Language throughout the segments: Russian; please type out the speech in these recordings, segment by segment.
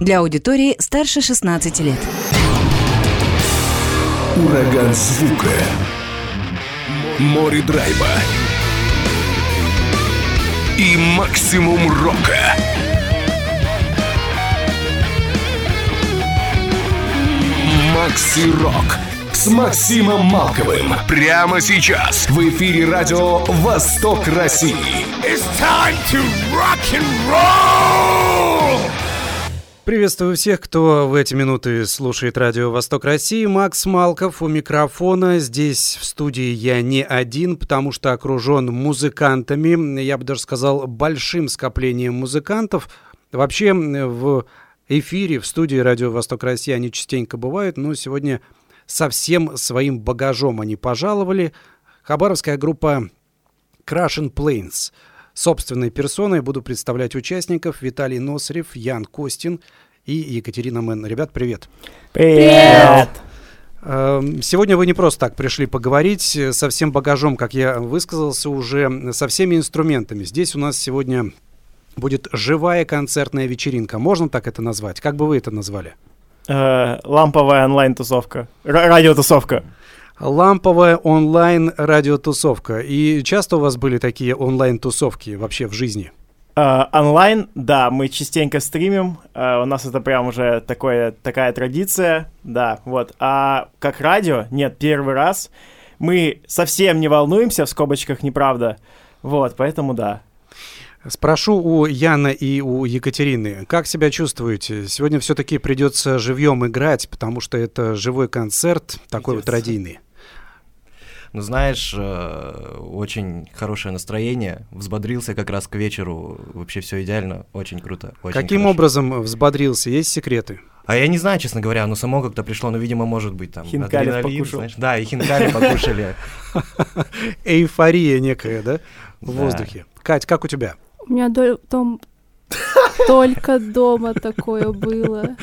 Для аудитории старше 16 лет. Ураган звука. Море драйва. И максимум рока. Макси Рок с Максимом Малковым. Прямо сейчас в эфире радио «Восток России». It's time to rock and roll! Приветствую всех, кто в эти минуты слушает радио «Восток России». Макс Малков у микрофона. Здесь в студии я не один, потому что окружен музыкантами. Я бы даже сказал, большим скоплением музыкантов. Вообще в эфире, в студии радио «Восток России» они частенько бывают, но сегодня со всем своим багажом они пожаловали. Хабаровская группа Crashing Plains. Собственной персоной буду представлять участников Виталий Носарев, Ян Костин и Екатерина Мэн. Ребят, привет. Привет! Эм, Сегодня вы не просто так пришли поговорить э, со всем багажом, как я высказался уже, со всеми инструментами. Здесь у нас сегодня будет живая концертная вечеринка. Можно так это назвать? Как бы вы это назвали? Э, ламповая онлайн-тусовка. Ра- радиотусовка. Ламповая онлайн радиотусовка. И часто у вас были такие онлайн-тусовки вообще в жизни? Э, онлайн, да, мы частенько стримим. Э, у нас это прям уже такое, такая традиция. Да, вот. А как радио? Нет, первый раз. Мы совсем не волнуемся, в скобочках неправда. Вот, поэтому да. Спрошу у Яна и у Екатерины, как себя чувствуете? Сегодня все-таки придется живьем играть, потому что это живой концерт, такой вот радийный. Ну, знаешь, э, очень хорошее настроение. Взбодрился как раз к вечеру. Вообще все идеально. Очень круто. Очень Каким хорошо. образом взбодрился? Есть секреты? А я не знаю, честно говоря, но само как-то пришло. Ну, видимо, может быть там Хинкали адреналин, покушал. знаешь. Да, и хинкали покушали. Эйфория некая, да? В воздухе. Кать, как у тебя? У меня до- дом... только дома такое было.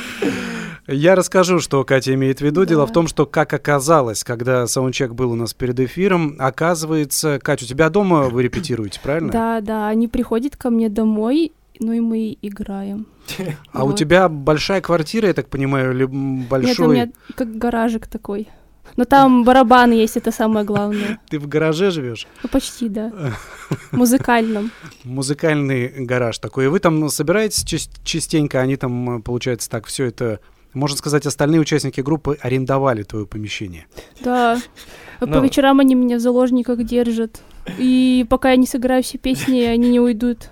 Я расскажу, что Катя имеет в виду. Дело Да. в том, что, как оказалось, когда саундчек был у нас перед эфиром, оказывается, Катя, у тебя дома вы репетируете, правильно? Да, да, они приходят ко мне домой, ну и мы играем. А у Вот. тебя большая квартира, я так понимаю, или м, Нет, большой? у меня как гаражик такой. Но там барабаны есть, это самое главное. Ты в гараже живешь? Ну, почти, да. Музыкальном. Музыкальный гараж такой. И вы там собираетесь частенько, они там, э, получается, так все это... Можно сказать, остальные участники группы арендовали твое помещение. Да. По Ну. вечерам они меня в заложниках держат. И пока я не сыграю все песни, они не уйдут.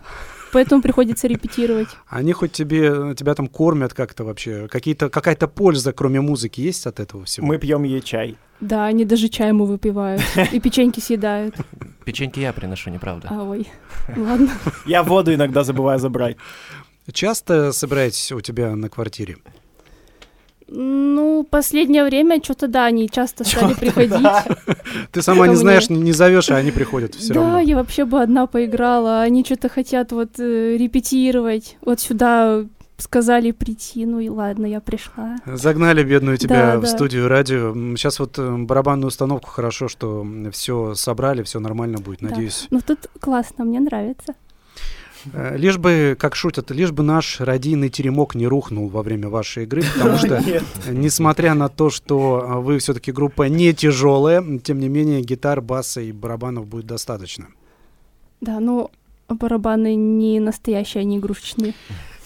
Поэтому приходится репетировать. Они хоть тебе, тебя там кормят как-то вообще? Какие-то, какая-то польза, кроме музыки, есть от этого всего? Мы пьем ей чай. Да, они даже чай ему выпивают. И печеньки съедают. Печеньки я приношу, неправда. А, ой. Ладно. Я воду иногда забываю забрать. Часто собираетесь у тебя на квартире? Ну, последнее время что-то да, они часто стали приходить. Ты сама не знаешь, не зовешь, а они приходят все да, равно. я вообще бы одна поиграла. Они что-то хотят вот э, репетировать. Вот сюда сказали прийти. Ну и ладно, я пришла. Загнали бедную тебя Да, в да. студию радио. Сейчас вот э, барабанную установку хорошо, что все собрали, все нормально будет, Да. надеюсь. Ну тут классно, мне нравится. Э, Лишь бы, как шутят, лишь бы наш радийный теремок не рухнул во время вашей игры, потому что, несмотря на то, что а, вы все-таки группа не тяжелая, тем не менее гитар, баса и барабанов будет достаточно. Да, ну барабаны не настоящие, они игрушечные.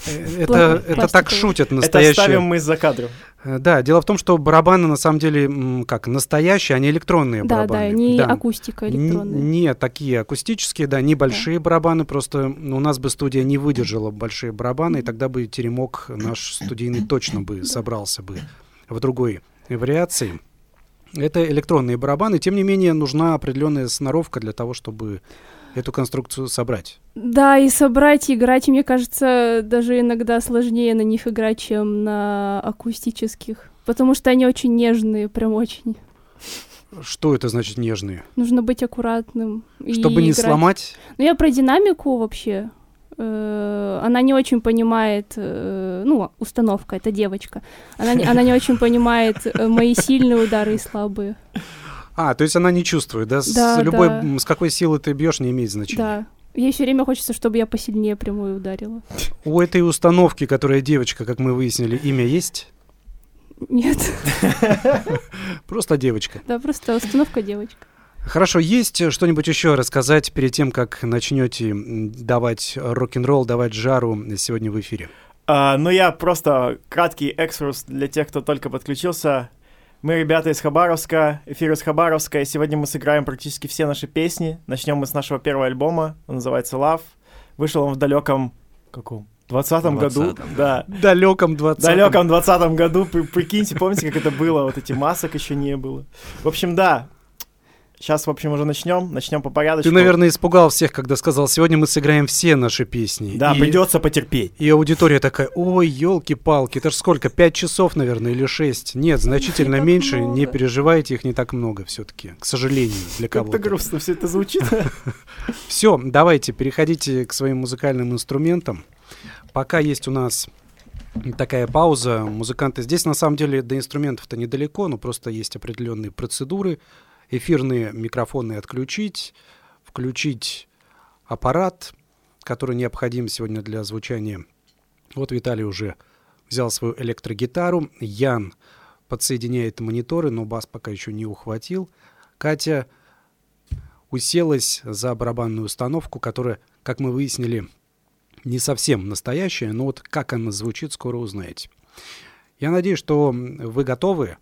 Э, Это, это так шутят Это настоящие. оставим мы за кадром. Э, Да, дело в том, что барабаны на самом деле как настоящие, они электронные Да, да, барабаны. они Да. акустика Н- электронная. Не такие акустические, да, небольшие барабаны, просто у нас бы студия не выдержала большие барабаны, и тогда бы теремок наш студийный точно бы собрался бы в другой вариации. Это электронные барабаны, тем не менее нужна определенная сноровка для того, чтобы эту конструкцию собрать. Да, и собрать, и играть, мне кажется, даже иногда сложнее на них играть, чем на акустических. Потому что они очень нежные, прям очень. Что это значит нежные? Нужно быть аккуратным. Чтобы не играть. сломать? Ну, я про динамику вообще. Э, Она не очень понимает, э, ну, установка, это девочка. Она, она не очень понимает э, мои сильные удары и слабые. А, то есть она не чувствует, да? С Да, любой, да. с какой силы ты бьешь, не имеет значения. Да. Ей все время хочется, чтобы я посильнее прямую ударила. У этой установки, которая девочка, как мы выяснили, имя есть? Нет. Просто девочка. Да, просто установка девочка. Хорошо, есть что-нибудь еще рассказать перед тем, как начнете давать рок-н-ролл, давать жару сегодня в эфире? А, ну, я просто краткий экскурс для тех, кто только подключился. Мы ребята из Хабаровска, эфир из Хабаровска, и сегодня мы сыграем практически все наши песни. Начнем мы с нашего первого альбома, он называется «Love». Вышел он в далеком... Каком? 20 году, да. Далеком 20 далеком 20 году, прикиньте, помните, как это было, вот эти масок еще не было. В общем, да, Сейчас, в общем, уже начнем. Начнем по порядку. Ты, наверное, испугал всех, когда сказал, сегодня мы сыграем все наши песни. Да, и... придется потерпеть. И аудитория такая, ой, елки-палки, это ж сколько, пять часов, наверное, или шесть? Нет, значительно меньше, много. не переживайте, их не так много все-таки, к сожалению, для кого-то. Как-то грустно все это звучит. Все, давайте, переходите к своим музыкальным инструментам. Пока есть у нас такая пауза, музыканты здесь на самом деле до инструментов-то недалеко, но просто есть определенные процедуры, эфирные микрофоны отключить, включить аппарат, который необходим сегодня для звучания. Вот Виталий уже взял свою электрогитару, Ян подсоединяет мониторы, но бас пока еще не ухватил. Катя уселась за барабанную установку, которая, как мы выяснили, не совсем настоящая, но вот как она звучит, скоро узнаете. Я надеюсь, что вы готовы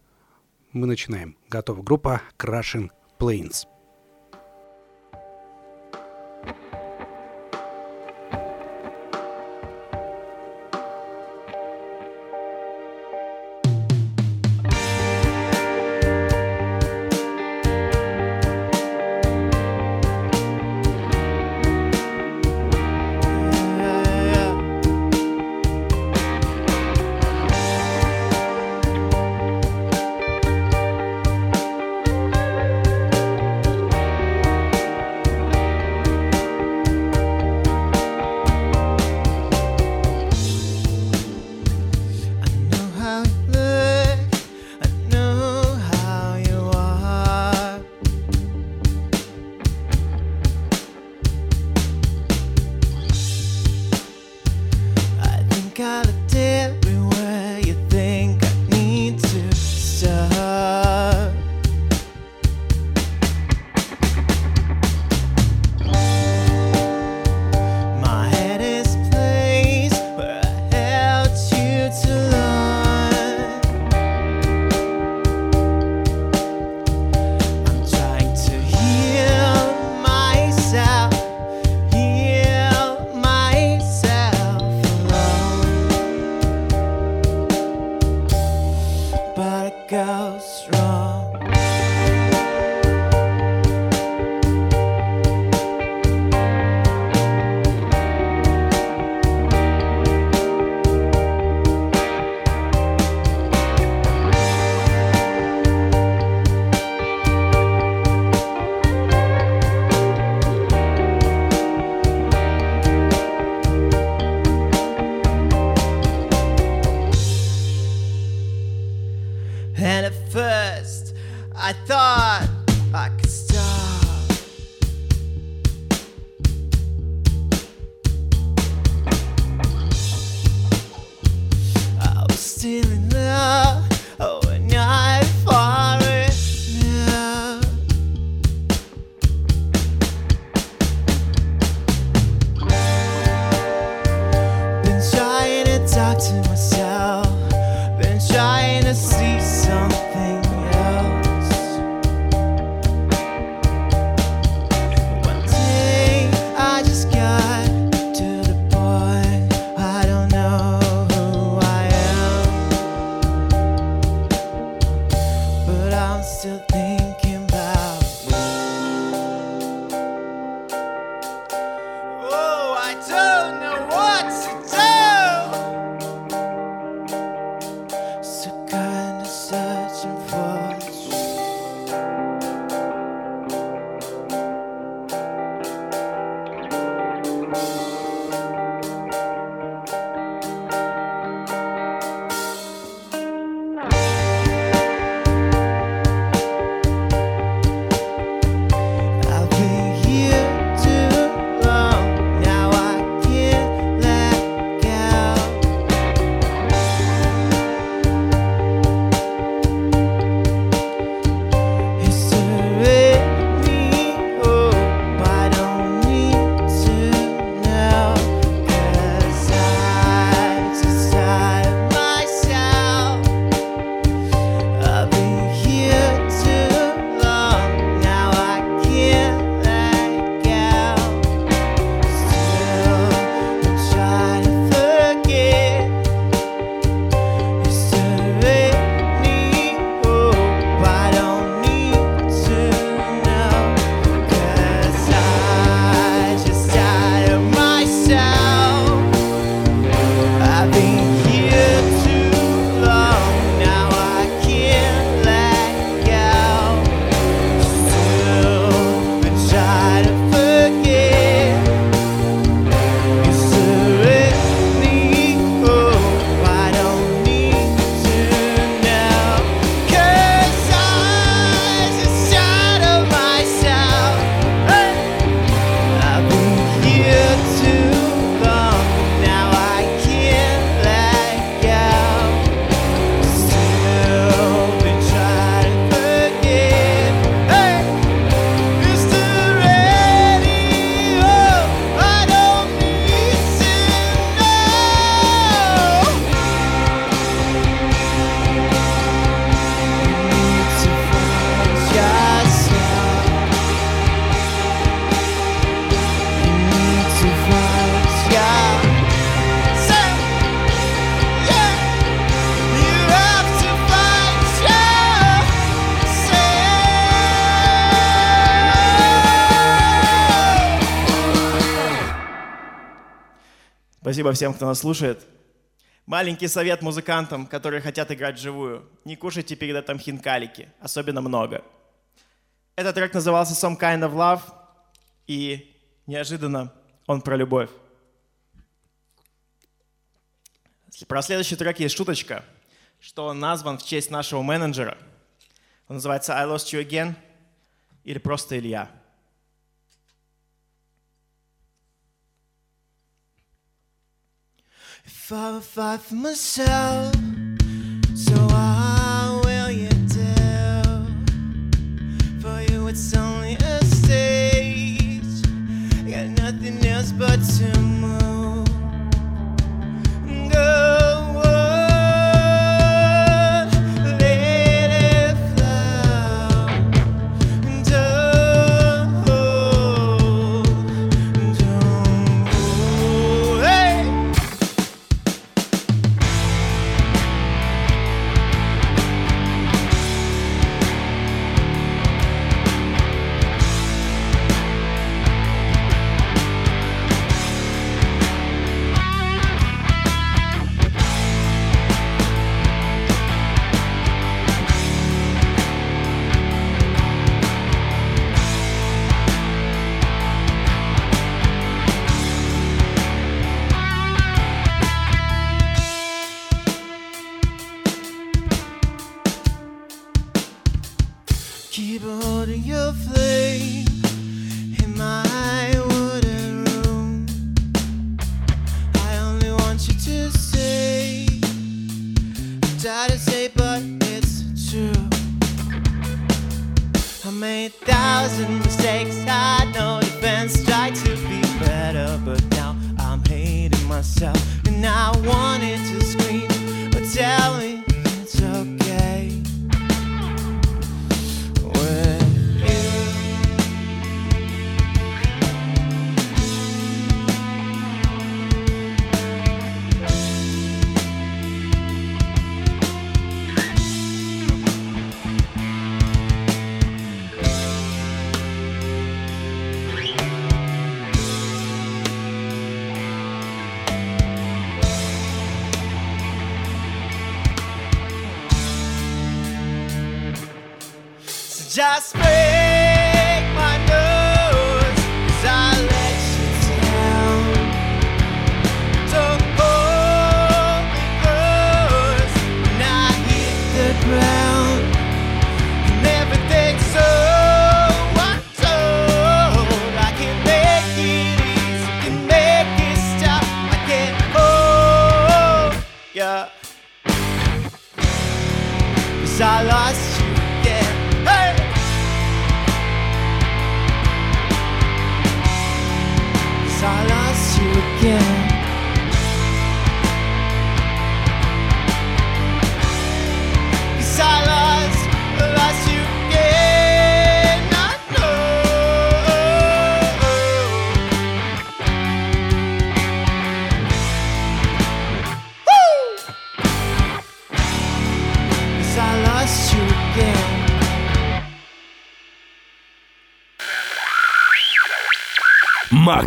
мы начинаем. Готова группа Crashing Plains. Спасибо всем, кто нас слушает. Маленький совет музыкантам, которые хотят играть вживую. Не кушайте перед этим хинкалики, особенно много. Этот трек назывался Some Kind of Love, и неожиданно он про любовь. Про следующий трек есть шуточка, что он назван в честь нашего менеджера. Он называется I Lost You Again или просто Илья. far, far from myself. So I.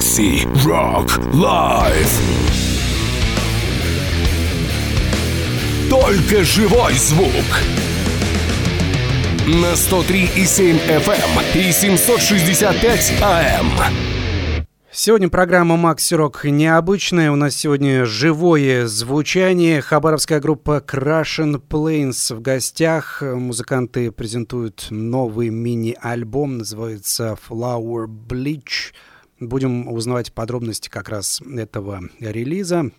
Макси Рок Лайв. Только живой звук. На 103,7 FM и 765 AM. Сегодня программа «Макси Рок» необычная. У нас сегодня живое звучание. Хабаровская группа Crushing Plains в гостях. Музыканты презентуют новый мини-альбом, называется Flower Bleach. Будем узнавать подробности как раз этого релиза.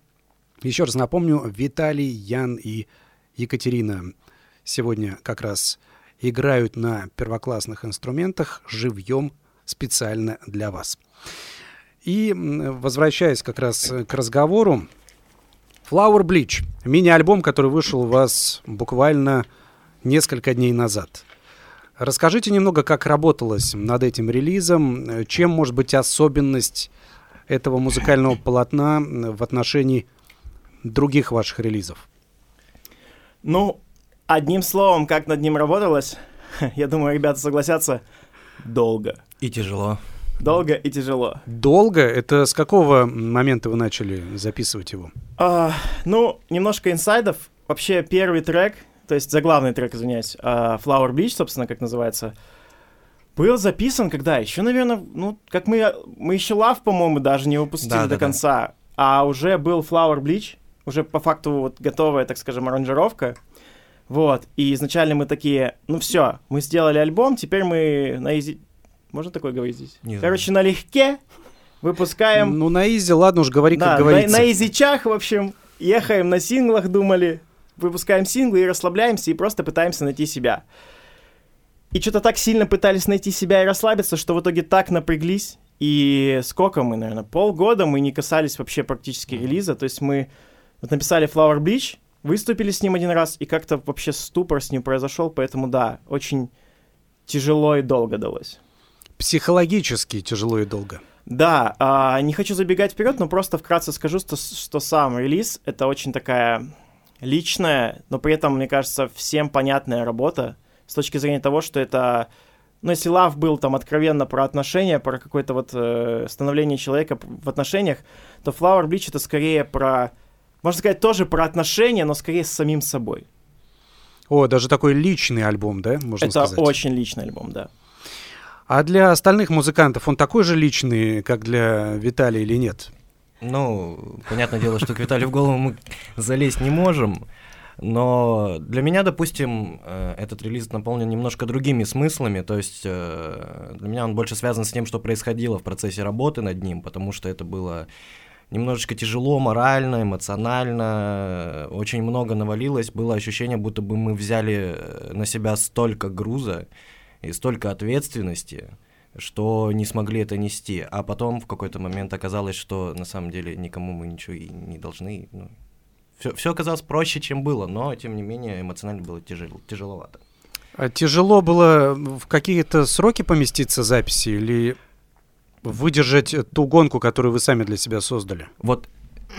Еще раз напомню, Виталий, Ян и Екатерина сегодня как раз играют на первоклассных инструментах живьем специально для вас. И возвращаясь как раз к разговору, Flower Bleach, мини-альбом, который вышел у вас буквально несколько дней назад. Расскажите немного, как работалось над этим релизом, чем может быть особенность этого музыкального полотна в отношении других ваших релизов. Ну, одним словом, как над ним работалось, я думаю, ребята согласятся, долго. И тяжело. долго и тяжело. Долго? Это с какого момента вы начали записывать его? А, ну, немножко инсайдов. Вообще, первый трек, то есть заглавный трек, извиняюсь, а, Flower Beach, собственно, как называется, был записан когда? Еще, наверное, ну, как мы... Мы еще Love, по-моему, даже не выпустили Да, до да, да. конца. А уже был Flower Bleach, уже по факту вот готовая, так скажем, аранжировка. Вот, и изначально мы такие, ну все, мы сделали альбом, теперь мы на изи... Можно такое говорить здесь? Не знаю. Короче, налегке выпускаем Ну, на изи, ладно уж, говори, да, как на, говорится. на изичах, в общем, ехаем на синглах, думали, выпускаем синглы и расслабляемся, и просто пытаемся найти себя. И что-то так сильно пытались найти себя и расслабиться, что в итоге так напряглись. И сколько мы, наверное, полгода мы не касались вообще практически релиза. То есть мы вот написали Flower Beach, выступили с ним один раз, и как-то вообще ступор с ним произошел, поэтому да, очень тяжело и долго далось. Психологически тяжело и долго. Да, а, не хочу забегать вперед, но просто вкратце скажу, что, что сам релиз это очень такая личная, но при этом, мне кажется, всем понятная работа с точки зрения того, что это, ну, если Love был там откровенно про отношения, про какое-то вот э, становление человека в отношениях, то Flower Bleach это скорее про, можно сказать, тоже про отношения, но скорее с самим собой. О, даже такой личный альбом, да, можно это сказать? очень личный альбом, да. А для остальных музыкантов он такой же личный, как для Виталия или нет? Ну, понятное дело, что к Виталию в голову мы залезть не можем, но для меня, допустим, э, этот релиз наполнен немножко другими смыслами, то есть э, для меня он больше связан с тем, что происходило в процессе работы над ним, потому что это было немножечко тяжело морально, эмоционально, очень много навалилось, было ощущение, будто бы мы взяли э, на себя столько груза и столько ответственности, что не смогли это нести. А потом в какой-то момент оказалось, что на самом деле никому мы ничего и не должны. Ну, все, все оказалось проще, чем было, но тем не менее эмоционально было тяжело, тяжеловато. А тяжело было в какие-то сроки поместиться записи или выдержать ту гонку, которую вы сами для себя создали? Вот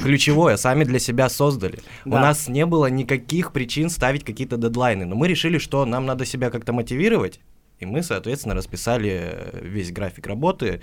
ключевое сами для себя создали. У Да. нас не было никаких причин ставить какие-то дедлайны, но мы решили, что нам надо себя как-то мотивировать, и мы, соответственно, расписали э, весь график работы,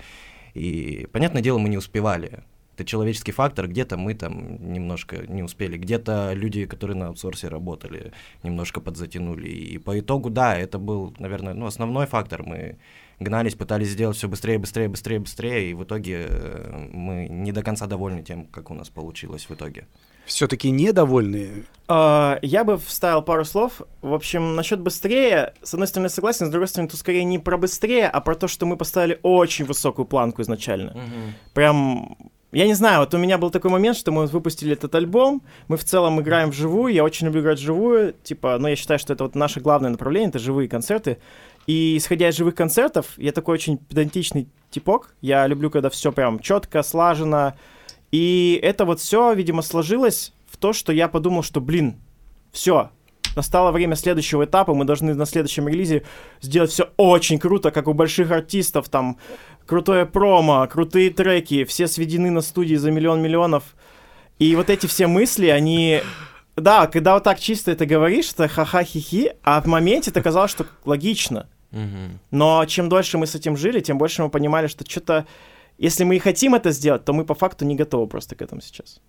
и, понятное дело, мы не успевали. Это человеческий фактор, где-то мы там немножко не успели, где-то люди, которые на аутсорсе работали, немножко подзатянули. И по итогу, да, это был, наверное, ну, основной фактор. Мы гнались, пытались сделать все быстрее, быстрее, быстрее, быстрее, и в итоге э, мы не до конца довольны тем, как у нас получилось в итоге. Все-таки недовольны? А, Я бы вставил пару слов. В общем, насчет быстрее, с одной стороны, согласен, с другой стороны, тут скорее не про быстрее, а про то, что мы поставили очень высокую планку изначально. Прям, я не знаю, вот у меня был такой момент, что мы выпустили этот альбом, мы в целом играем вживую, я очень люблю играть вживую, типа, ну, я считаю, что это вот наше главное направление, это живые концерты. И исходя из живых концертов, я такой очень педантичный типок, я люблю, когда все прям четко, слажено, и это вот все, видимо, сложилось в то, что я подумал, что, блин, все, настало время следующего этапа, мы должны на следующем релизе сделать все очень круто, как у больших артистов, там, крутое промо, крутые треки, все сведены на студии за миллион миллионов. И вот эти все мысли, они... Да, когда вот так чисто это говоришь, это ха-ха-хи-хи, а в моменте это казалось, что логично. Но чем дольше мы с этим жили, тем больше мы понимали, что что-то... Если мы и хотим это сделать, то мы по факту не готовы просто к этому сейчас.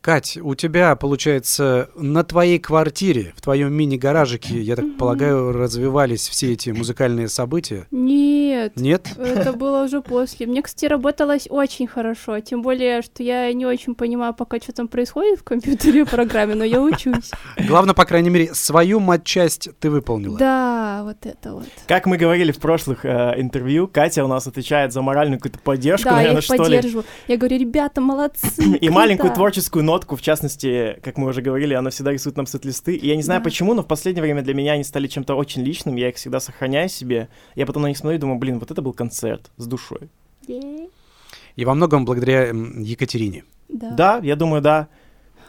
Кать, у тебя, получается, на твоей квартире, в твоем мини-гаражике, я так полагаю, развивались все эти музыкальные события? Нет. Нет? Это было уже после. Мне, кстати, работалось очень хорошо. Тем более, что я не очень понимаю пока, что там происходит в компьютере в программе, но я учусь. Главное, по крайней мере, свою матчасть ты выполнила. Да, вот это вот. Как мы говорили в прошлых э, интервью, Катя у нас отвечает за моральную какую-то поддержку, Да, я наверное, их что ли. поддерживаю. Я говорю, ребята, молодцы. И круто». маленькую творческую нотку, в частности, как мы уже говорили, она всегда рисует нам сет-листы. И я не знаю Да. почему, но в последнее время для меня они стали чем-то очень личным, я их всегда сохраняю себе. Я потом на них смотрю и думаю, блин, вот это был концерт с душой. И во многом благодаря Екатерине. Да. Да, я думаю, да.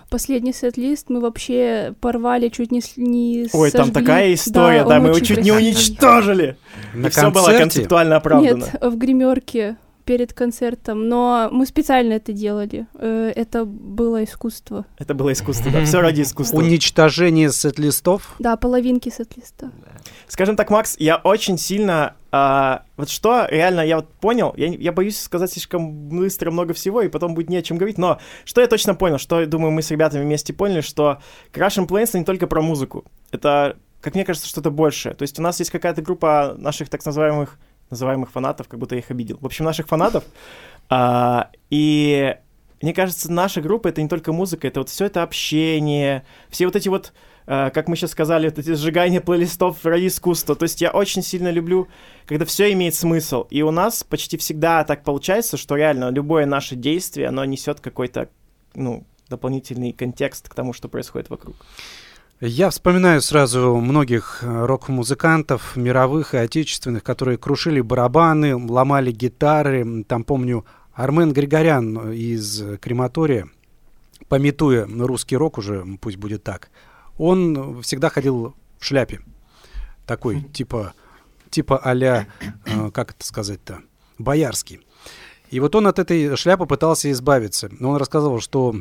Последний сет-лист мы вообще порвали чуть не, с- не Ой, там сожгли. такая история, да, мы его чуть не уничтожили. На И все было концерте концептуально оправдано. Нет, в гримерке перед концертом, но мы специально это делали. Э, Это было искусство. Это было искусство, да, все ради искусства. Уничтожение сет-листов. Да, половинки сет-листа. Скажем так, Макс, я очень сильно... а, вот что реально я вот понял, я, я боюсь сказать слишком быстро много всего, и потом будет не о чем говорить, но что я точно понял, что, думаю, мы с ребятами вместе поняли, что Crash and Planes не только про музыку. Это, как мне кажется, что-то большее. То есть у нас есть какая-то группа наших так называемых, называемых фанатов, как будто я их обидел. В общем, наших фанатов. А, и мне кажется, наша группа — это не только музыка, это вот все это общение, все вот эти вот э, как мы сейчас сказали, вот эти сжигания плейлистов ради искусства. То есть я очень сильно люблю, когда все имеет смысл. И у нас почти всегда так получается, что реально любое наше действие, оно несет какой-то, ну, дополнительный контекст к тому, что происходит вокруг. Я вспоминаю сразу многих э, рок-музыкантов, мировых и отечественных, которые крушили барабаны, ломали гитары. Там, помню, Армен Григорян из э, Крематория, пометуя русский рок уже, пусть будет так, он всегда ходил в шляпе. Такой, типа, типа а-ля, э, как это сказать-то, боярский. И вот он от этой шляпы пытался избавиться. Но он рассказывал, что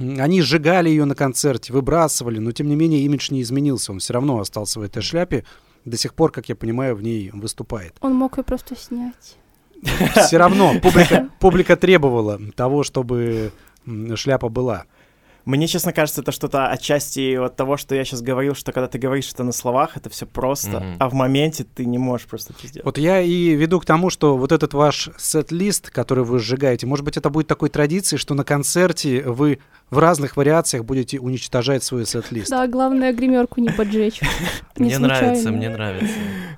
Они сжигали ее на концерте, выбрасывали, но тем не менее имидж не изменился. Он все равно остался в этой шляпе. До сих пор, как я понимаю, в ней выступает. Он мог ее просто снять. Все равно публика, публика требовала того, чтобы шляпа была. Мне, честно кажется, это что-то отчасти от того, что я сейчас говорил, что когда ты говоришь это на словах, это все просто, Мгм. а в моменте ты не можешь просто это сделать. Вот я и веду к тому, что вот этот ваш сет-лист, который вы сжигаете, может быть, это будет такой традицией, что на концерте вы в разных вариациях будете уничтожать свой сет-лист. Да, главное гримерку не поджечь. Не Мне нравится, мне нравится.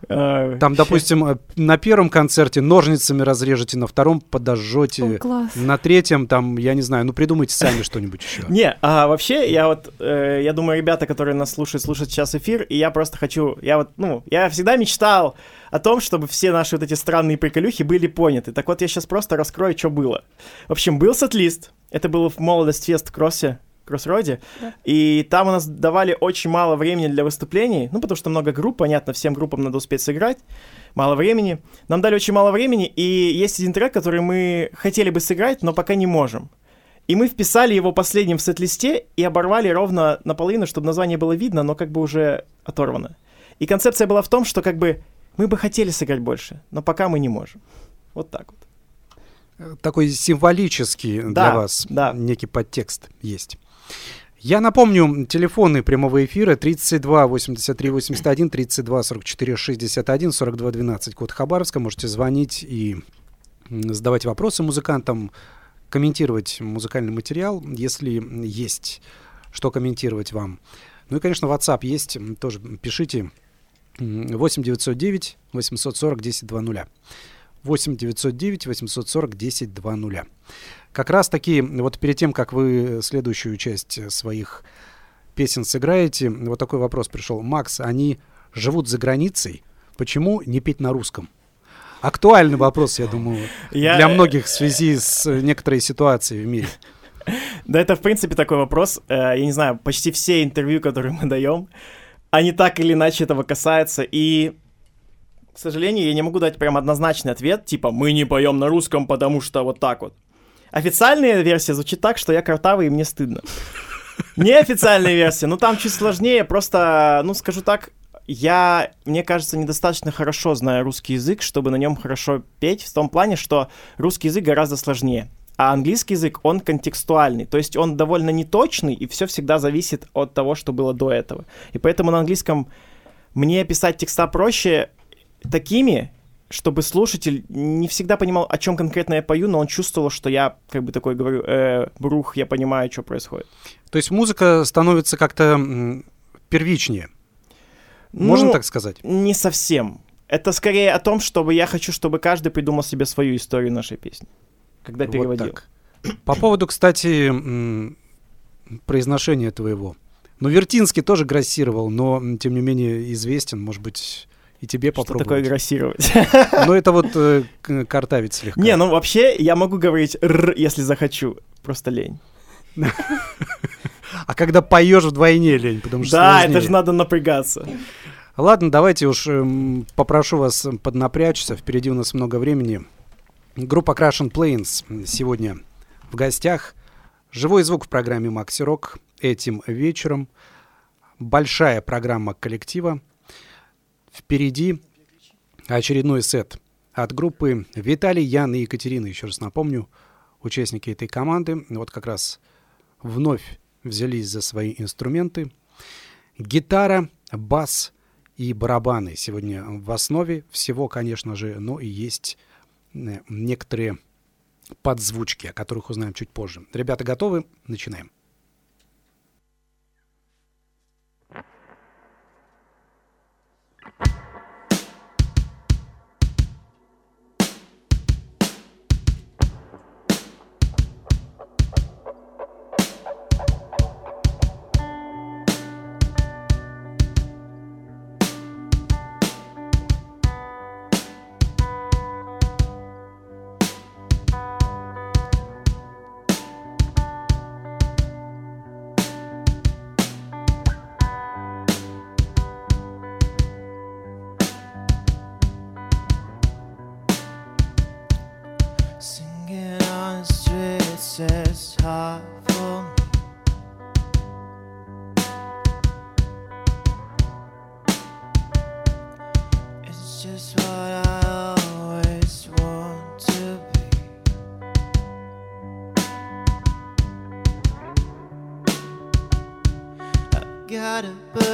А, Там, допустим, э, на первом концерте ножницами разрежете, на втором подожжете, на третьем, там, я не знаю, ну придумайте сами что-нибудь еще. Не, а вообще, я вот, э, я думаю, ребята, которые нас слушают, слушают сейчас эфир, и я просто хочу, я вот, ну, я всегда мечтал о том, чтобы все наши вот эти странные приколюхи были поняты. Так вот, я сейчас просто раскрою, что было. В общем, был сет-лист, это было в Молодость Фест Кроссе, Кроссроде, Да. и там у нас давали очень мало времени для выступлений, ну, потому что много групп, понятно, всем группам надо успеть сыграть, мало времени. Нам дали очень мало времени, и есть один трек, который мы хотели бы сыграть, но пока не можем. И мы вписали его последним в сет-листе и оборвали ровно наполовину, чтобы название было видно, но как бы уже оторвано. И концепция была в том, что как бы мы бы хотели сыграть больше, но пока мы не можем. Вот так вот. Такой символический для Да, вас да. некий подтекст есть. Я напомню, телефоны прямого эфира 32 83 81, 32 44 61, 42 12, код Хабаровска. Можете звонить и задавать вопросы музыкантам, комментировать музыкальный материал, если есть что комментировать вам. Ну и, конечно, WhatsApp есть, тоже пишите м, 8 909 840 10 20. 8 909 840 10 20. Как раз таки, вот перед тем, как вы следующую часть своих песен сыграете, вот такой вопрос пришел. Макс, они живут за границей, почему не петь на русском? Актуальный вопрос, я думаю, Я- для многих в связи с некоторой ситуацией в мире. Да, это, в принципе, такой вопрос. Э, Я не знаю, почти все интервью, которые мы даем, они так или иначе этого касаются. И, к сожалению, я не могу дать прям однозначный ответ, типа «мы не поем на русском, потому что вот так вот». Официальная версия звучит так, что я картавый и мне стыдно. Неофициальная версия, ну там чуть сложнее, просто, ну скажу так, я, мне кажется, недостаточно хорошо знаю русский язык, чтобы на нем хорошо петь, в том плане, что русский язык гораздо сложнее. А английский язык, он контекстуальный, то есть он довольно неточный, и все всегда зависит от того, что было до этого. И поэтому на английском мне писать текста проще такими, чтобы слушатель не всегда понимал, о чем конкретно я пою, но он чувствовал, что я как бы такой говорю, э, брух, я понимаю, что происходит. То есть музыка становится как-то первичнее, можно Ну, так сказать? Не совсем. Это скорее о том, чтобы я хочу, чтобы каждый придумал себе свою историю нашей песни, когда Вот переводил. так. По поводу, кстати, произношения твоего. Ну, Вертинский тоже грассировал, но, тем не менее, известен, может быть, и тебе Что попробовать. такое грассировать? Но это вот э, картавить слегка. Не, ну вообще я могу говорить р, если захочу. Просто лень. А когда поешь вдвойне лень, потому что Да, сложнее. это же надо напрягаться. Ладно, давайте уж эм, попрошу вас поднапрячься. Впереди у нас много времени. Группа Crash and Planes сегодня в гостях. Живой звук в программе Макси Рок этим вечером. Большая программа коллектива. Впереди очередной сет от группы Виталий, Ян и Екатерина. Еще раз напомню, участники этой команды вот как раз вновь взялись за свои инструменты. Гитара, бас и барабаны сегодня в основе всего, конечно же, но и есть некоторые подзвучки, о которых узнаем чуть позже. Ребята готовы? Начинаем. But.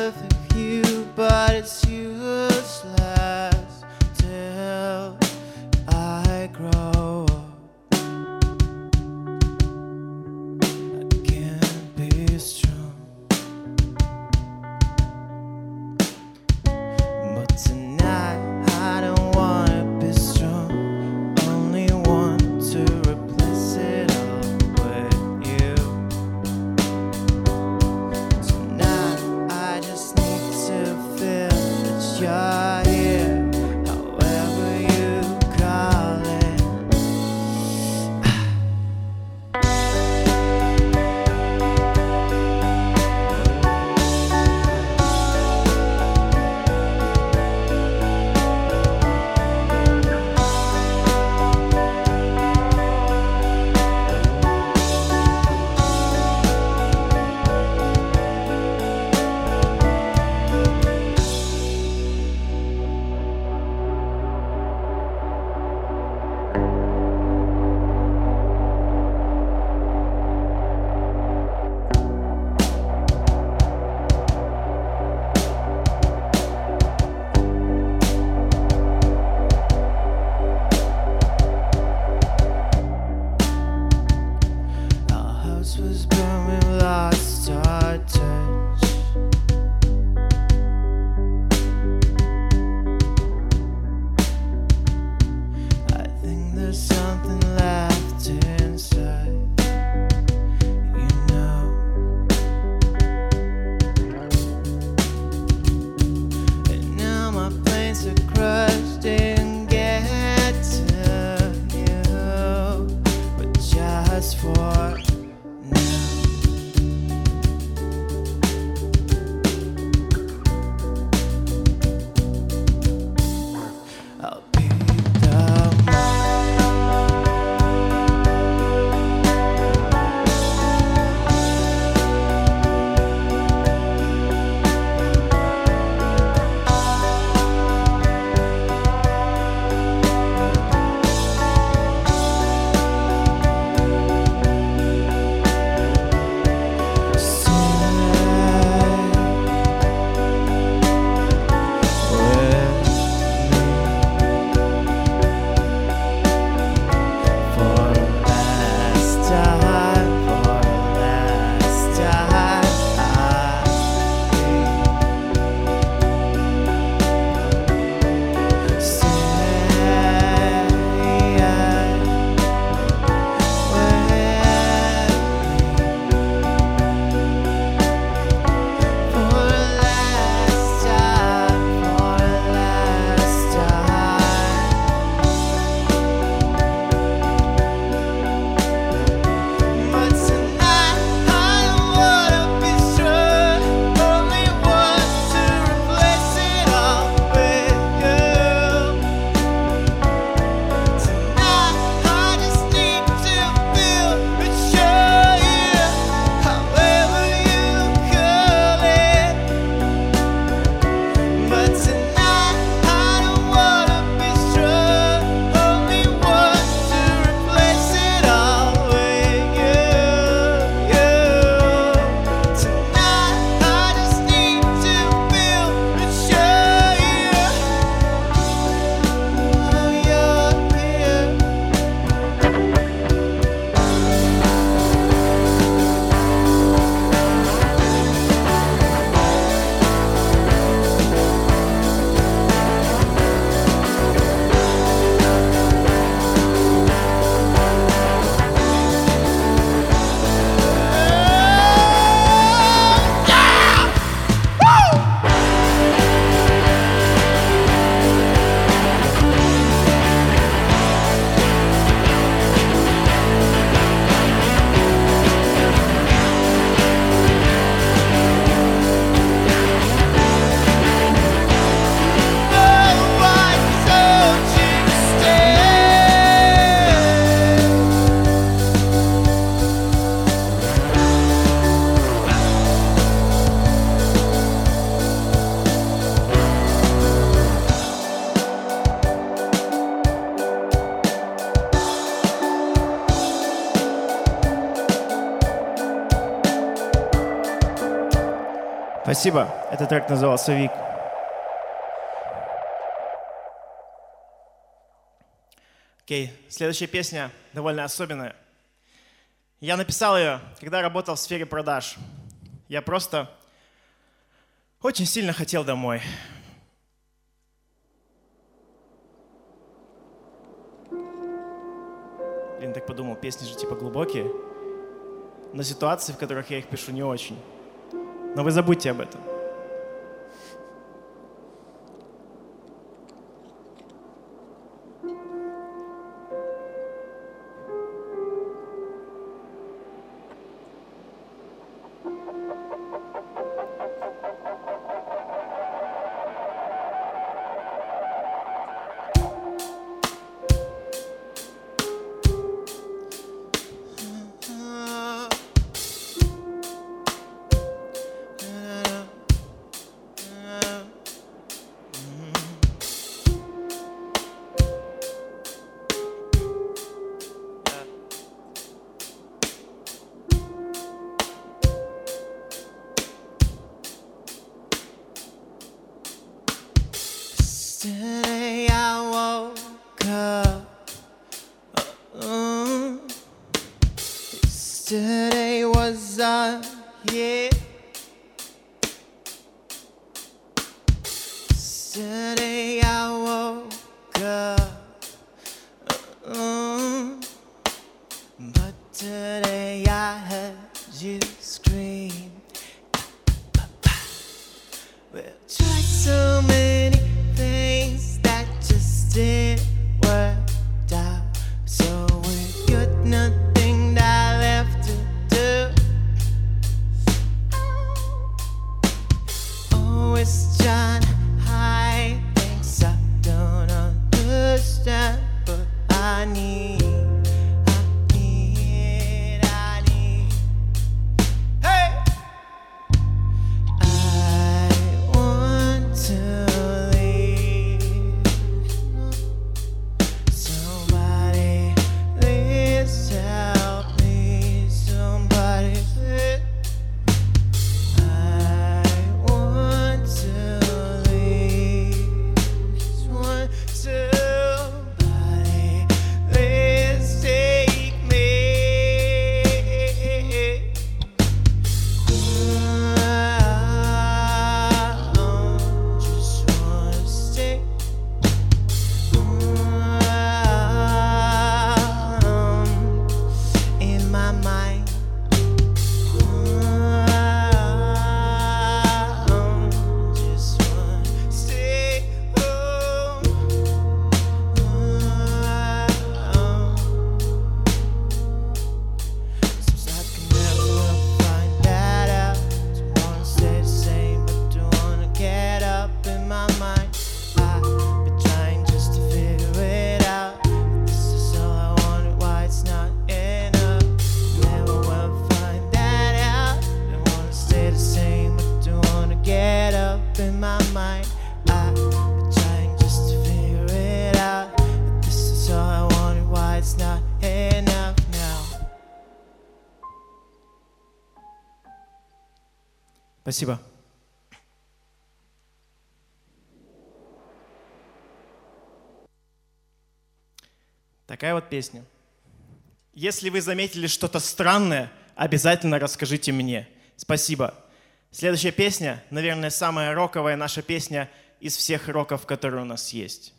Спасибо. Этот трек назывался «Вик». Окей, okay. следующая песня довольно особенная. Я написал ее, когда работал в сфере продаж. Я просто очень сильно хотел домой. Блин, так подумал, песни же типа глубокие. Но ситуации, в которых я их пишу, не очень. Но вы забудьте об этом. Спасибо. Такая вот песня. Если вы заметили что-то странное, обязательно расскажите мне. Спасибо. Следующая песня, наверное, самая роковая наша песня из всех роков, которые у нас есть.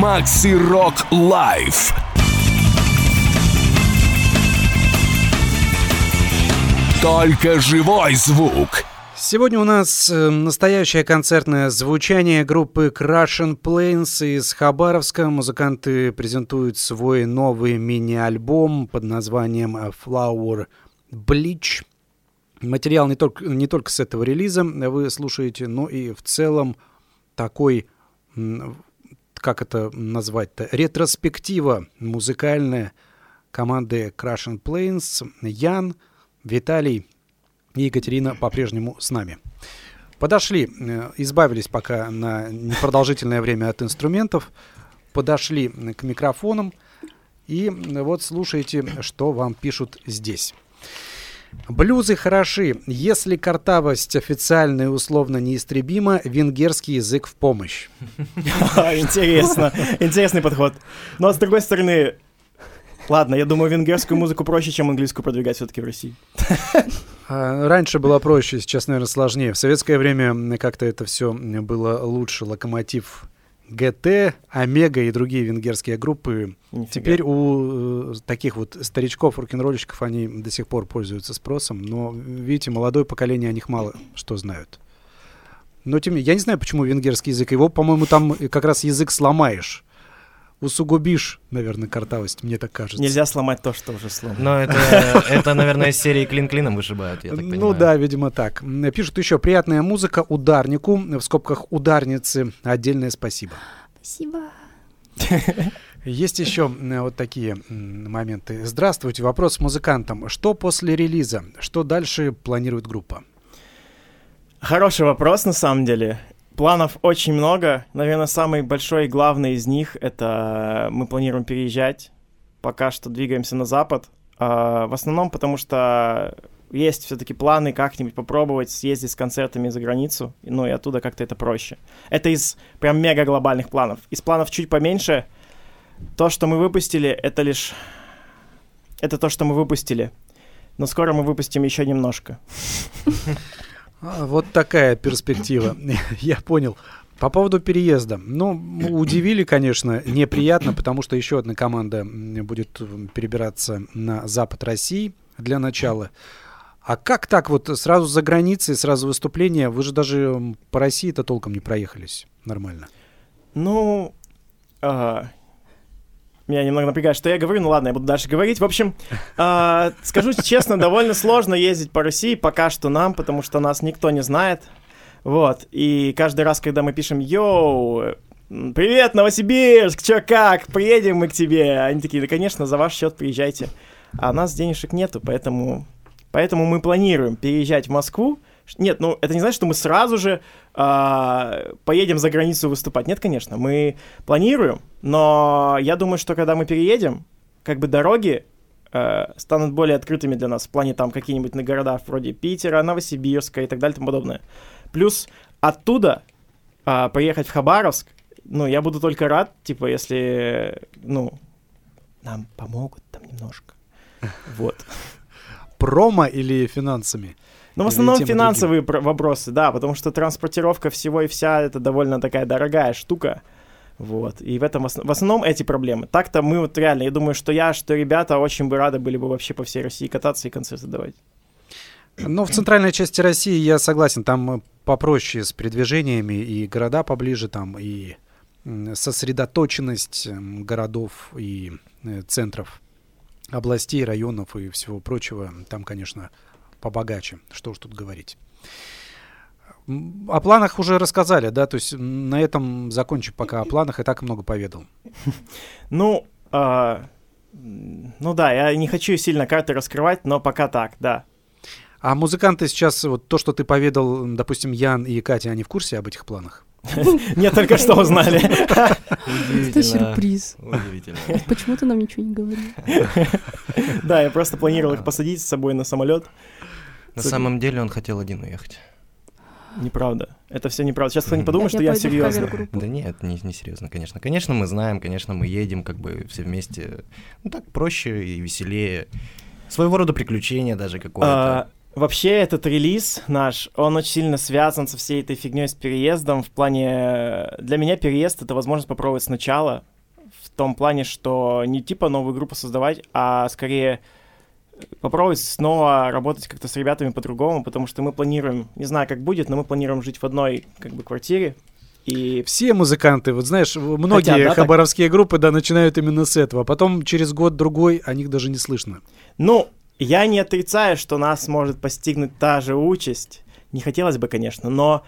Maxi Rock Live. Только живой звук. Сегодня у нас э, настоящее концертное звучание группы Crushing Planes из Хабаровска. Музыканты презентуют свой новый мини-альбом под названием Flower Bleach. Материал не только, не только с этого релиза вы слушаете, но и в целом такой, как это назвать-то, ретроспектива музыкальная команды Crushing Plains. Ян, Виталий и Екатерина по-прежнему с нами. Подошли, э, избавились пока на непродолжительное время от инструментов, подошли к микрофонам и вот слушайте, что вам пишут здесь. Блюзы хороши. Если картавость официально и условно неистребима, венгерский язык в помощь. Интересно. Интересный подход. Но с другой стороны, ладно, я думаю, венгерскую музыку проще, чем английскую продвигать все-таки в России. А, Раньше было проще, сейчас, наверное, сложнее. В советское время как-то это все было лучше. Локомотив ГТ, Омега и другие венгерские группы. Нифига. Теперь у э, таких вот старичков, рок-н-ролльщиков, они до сих пор пользуются спросом. Но, видите, молодое поколение о них мало что знают. Но тем не менее, я не знаю, почему венгерский язык. Его, по-моему, там как раз язык сломаешь. Усугубишь, наверное, картавость, мне так кажется. Нельзя сломать то, что уже сломано. Но это, это, наверное, из серии клин клином вышибают, я так понимаю. Ну да, видимо так. Пишут еще приятная музыка ударнику, в скобках ударницы. Отдельное спасибо. Спасибо. Есть еще м, вот такие моменты. Здравствуйте, вопрос музыкантам. Что после релиза? Что дальше планирует группа? Хороший вопрос, на самом деле. Планов очень много. Наверное, самый большой и главный из них — это мы планируем переезжать. Пока что двигаемся на запад. А, в основном потому, что есть все-таки планы как-нибудь попробовать съездить с концертами за границу, ну и оттуда как-то это проще. Это из прям мега глобальных планов. Из планов чуть поменьше. То, что мы выпустили, это лишь... Это то, что мы выпустили. Но скоро мы выпустим еще немножко. А, Вот такая перспектива. Я понял. По поводу переезда. Ну, удивили, конечно, неприятно, потому что еще одна команда будет м, перебираться на запад России для начала. А как так вот сразу за границей, сразу выступления? Вы же даже по России-то толком не проехались нормально. Ну, а, меня немного напрягает, что я говорю, ну ладно, я буду дальше говорить. В общем, а, скажу честно, довольно сложно ездить по России пока что нам, потому что нас никто не знает. Вот, и каждый раз, когда мы пишем «Йоу, привет, Новосибирск, чё как, приедем мы к тебе», они такие, да, конечно, за ваш счет приезжайте. А у нас денежек нету, поэтому, поэтому мы планируем переезжать в Москву. Нет, ну это не значит, что мы сразу же а, поедем за границу выступать. Нет, конечно, мы планируем, но я думаю, что когда мы переедем, как бы дороги э, станут более открытыми для нас в плане там какие-нибудь на города вроде Питера, Новосибирска и так далее и тому подобное. Плюс оттуда а, поехать в Хабаровск, ну, я буду только рад, типа, если, ну, нам помогут там немножко. Вот. Промо или финансами? Ну, в основном финансовые про- вопросы, да, потому что транспортировка всего и вся это довольно такая дорогая штука. Вот. И в этом в основном эти проблемы. Так-то мы вот реально, я думаю, что я, что ребята очень бы рады были бы вообще по всей России кататься и концерты давать. Ну, в центральной части России я согласен, там э, попроще с передвижениями, и города поближе, там и сосредоточенность м, городов и э, центров областей, районов и всего прочего, там, конечно, побогаче. Что уж тут говорить. О планах уже рассказали, да, то есть на этом закончу пока о планах, и так много поведал. Ну, а, ну да, я не хочу сильно карты раскрывать, но пока так, да. А музыканты сейчас, вот то, что ты поведал, допустим, Ян и Катя, они в курсе об этих планах? Нет, только что узнали. Это сюрприз. Удивительно. Почему ты нам ничего не говорил? Да, я просто планировал их посадить с собой на самолет. На самом деле он хотел один уехать. Неправда. Это все неправда. Сейчас кто-нибудь подумает, что Я серьезно. Да нет, не, не серьезно, конечно. Конечно, мы знаем, конечно, мы едем как бы все вместе. Ну так проще и веселее. Своего рода приключение даже какое-то. А, Вообще, этот релиз наш, он очень сильно связан со всей этой фигней с переездом. В плане... Для меня переезд — это возможность попробовать сначала. В том плане, что не типа новую группу создавать, а скорее попробовать снова работать как-то с ребятами по-другому, потому что мы планируем, не знаю, как будет, но мы планируем жить в одной как бы квартире. И Все музыканты, вот знаешь, многие Хотят, да, так? хабаровские группы, да, начинают именно с этого, а потом через год-другой о них даже не слышно. Ну, я не отрицаю, что нас может постигнуть та же участь. Не хотелось бы, конечно, но...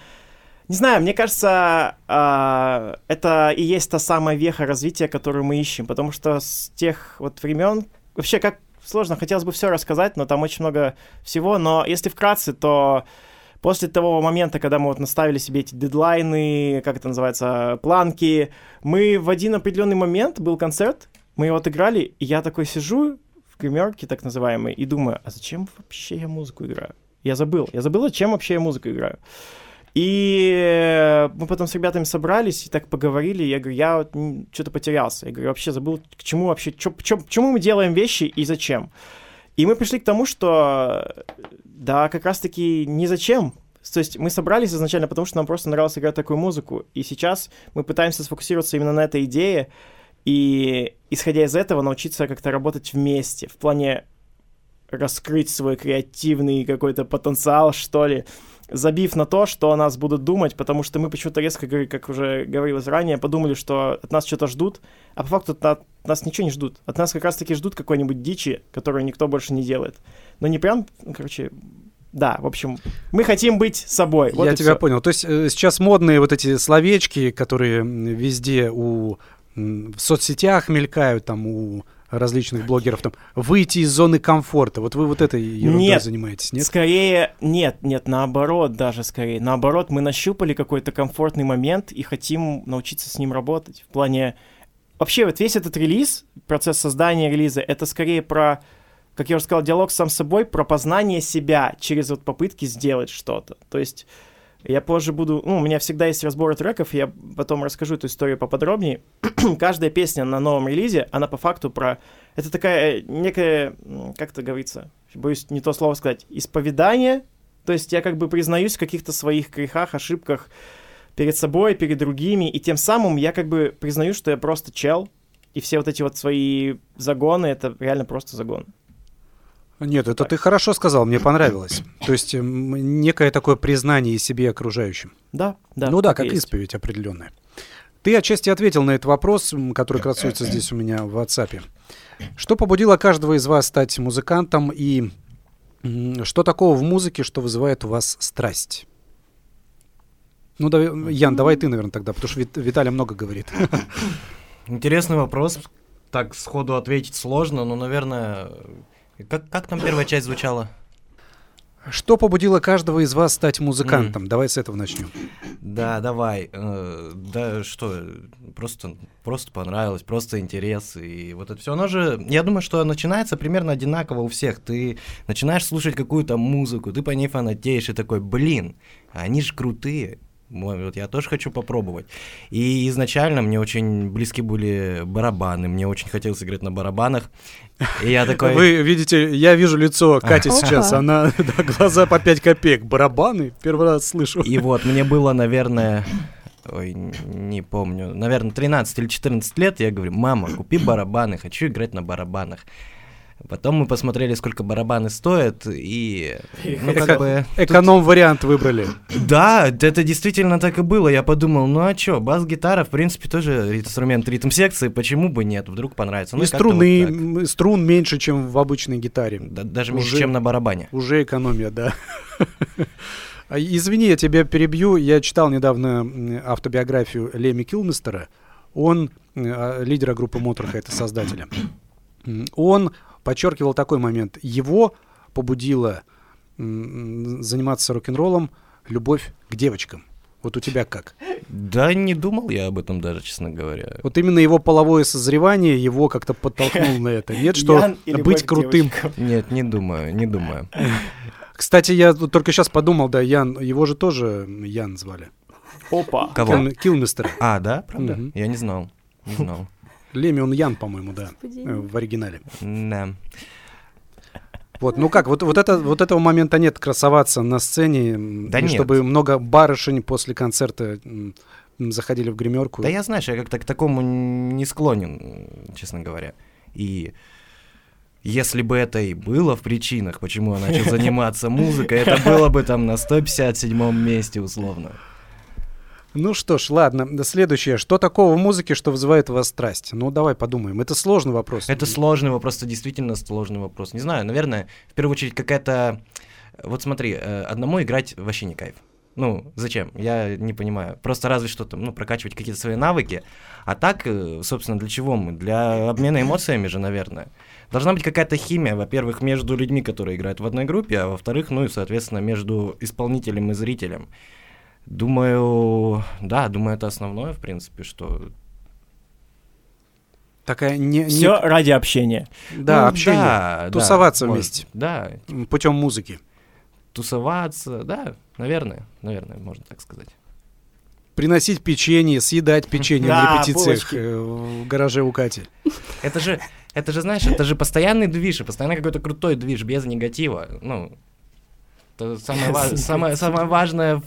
Не знаю, мне кажется, а, это и есть та самая веха развития, которую мы ищем, потому что с тех вот времен... Вообще, как сложно, хотелось бы все рассказать, но там очень много всего, но если вкратце, то после того момента, когда мы вот наставили себе эти дедлайны, как это называется, планки, мы в один определенный момент, был концерт, мы его отыграли, и я такой сижу в гримерке, так называемой, и думаю, а зачем вообще я музыку играю? Я забыл, я забыл, зачем вообще я музыку играю. И э, мы потом с ребятами собрались и так поговорили. Я говорю, я вот что-то потерялся. Я говорю, вообще забыл, к чему вообще, чё, чё- почему мы делаем вещи и зачем. И мы пришли к тому, что да, как раз-таки не зачем. То есть мы собрались изначально, потому что нам просто нравилось играть такую музыку. И сейчас мы пытаемся сфокусироваться именно на этой идее и, исходя из этого, научиться как-то работать вместе в плане раскрыть свой креативный какой-то потенциал, что ли. Забив на то, что о нас будут думать, потому что мы почему-то резко, как уже говорилось ранее, подумали, что от нас что-то ждут, а по факту от, нас ничего не ждут. От нас как раз-таки ждут какой-нибудь дичи, которую никто больше не делает. Но не прям, ну, короче, да, в общем, мы хотим быть собой. Вот Я тебя всё. понял. То есть э, сейчас модные вот эти словечки, которые везде у в соцсетях мелькают, там у различных блогеров, там выйти из зоны комфорта. Вот вы вот этой ерундой Нет. занимаетесь, нет? Скорее, нет, нет, наоборот, даже скорее. Наоборот, мы нащупали какой-то комфортный момент и хотим научиться с ним работать. В плане... Вообще, вот весь этот релиз, процесс создания релиза, это скорее про, как я уже сказал, диалог сам с собой, про познание себя через вот попытки сделать что-то. То есть я позже буду... Ну, у меня всегда есть разборы треков, я потом расскажу эту историю поподробнее. Каждая песня на новом релизе, она по факту про... Это такая э, некая, как это говорится, боюсь не то слово сказать, исповедание. То есть я как бы признаюсь в каких-то своих грехах, ошибках перед собой, перед другими, и тем самым я как бы признаю, что я просто чел, и все вот эти вот свои загоны, это реально просто загон. Нет, это ты хорошо сказал, мне понравилось. То есть м, некое такое признание себе и окружающим. Да, да. ну да, так как есть. исповедь определенная. Ты отчасти ответил на этот вопрос, который красуется здесь у меня в WhatsApp. Что побудило каждого из вас стать музыкантом и что такого в музыке, что вызывает у вас страсть? Ну, давай, Ян, давай ты, наверное, тогда, потому что Вит- Виталий много говорит. Интересный вопрос. Так сходу ответить сложно, но, наверное... Как, как там первая часть звучала? Что побудило каждого из вас стать музыкантом? Давай с этого начнем. Да, давай. Э, да что, просто, просто понравилось, просто интерес. И вот это все. Оно же, я думаю, что начинается примерно одинаково у всех. Ты начинаешь слушать какую-то музыку, ты по ней фанатеешь и такой, блин, они же крутые. Мой, Вот я тоже хочу попробовать. И изначально мне очень близки были барабаны. Мне очень хотелось играть на барабанах. И я такой... Вы видите, я вижу лицо Кати сейчас, она, да, глаза по 5 копеек, барабаны, первый раз слышу. И вот, мне было, наверное, ой, не помню, наверное, 13 или 14 лет, я говорю, мама, купи барабаны, хочу играть на барабанах. Потом мы посмотрели, сколько барабаны стоят, и, ну, как бы... Эконом-вариант выбрали. Да, это действительно так и было. Я подумал, ну а чё, бас-гитара, в принципе, тоже инструмент ритм-секции, почему бы нет, вдруг понравится. Ну, и струны, вот струн меньше, чем в обычной гитаре. Да- даже меньше, уже- чем на барабане. Уже экономия, да. А, Извини, я тебя перебью. Я читал недавно автобиографию Леми Килмистера. Он, а, лидера группы Моторха, это создателя. Он подчеркивал такой момент. Его побудила м, заниматься рок-н-роллом любовь к девочкам. Вот у тебя как? Да, не думал я об этом даже, честно говоря. Вот именно его половое созревание его как-то подтолкнуло на это. Нет, что быть крутым. Нет, не думаю, не думаю. Кстати, я только сейчас подумал, да, Ян, его же тоже Ян звали. Опа. Кого? Кил- Килмистер. А, да, правда? Я не знал, не знал. Леми он Ян, по-моему, да, Господи. э, в оригинале. Да. Вот, ну как, вот, вот, это, вот этого момента нет красоваться на сцене, Да и нет. чтобы много барышень после концерта заходили в гримерку. Да я, знаешь, я как-то к такому не склонен, честно говоря. И если бы это и было в причинах, почему я начал заниматься музыкой, это было бы там на 157 месте условно. Ну что ж, ладно, следующее. Что такого в музыке, что вызывает у вас страсть? Ну давай подумаем. Это сложный вопрос. Это сложный вопрос, это действительно сложный вопрос. Не знаю, наверное, в первую очередь какая-то... Вот смотри, э, одному играть вообще не кайф. Ну, зачем? Я не понимаю. Просто разве что там, ну, прокачивать какие-то свои навыки. А так, э, собственно, для чего мы? Для обмена эмоциями же, наверное. Должна быть какая-то химия, во-первых, между людьми, которые играют в одной группе, а во-вторых, ну и, соответственно, между исполнителем и зрителем. Думаю, да, думаю, это основное, в принципе, что... Такая не, не- Все ради общения. да, Ну, общение. да, да, Тусоваться может, вместе. Да, м, Путем музыки. тусоваться, да, наверное, наверное, можно так сказать. Приносить печенье, съедать печенье Да, на репетициях э, в гараже у Кати. Это же, это же, знаешь, это же постоянный движ, и постоянно какой-то крутой движ без негатива. Ну, это самое, ва- самое, самое важное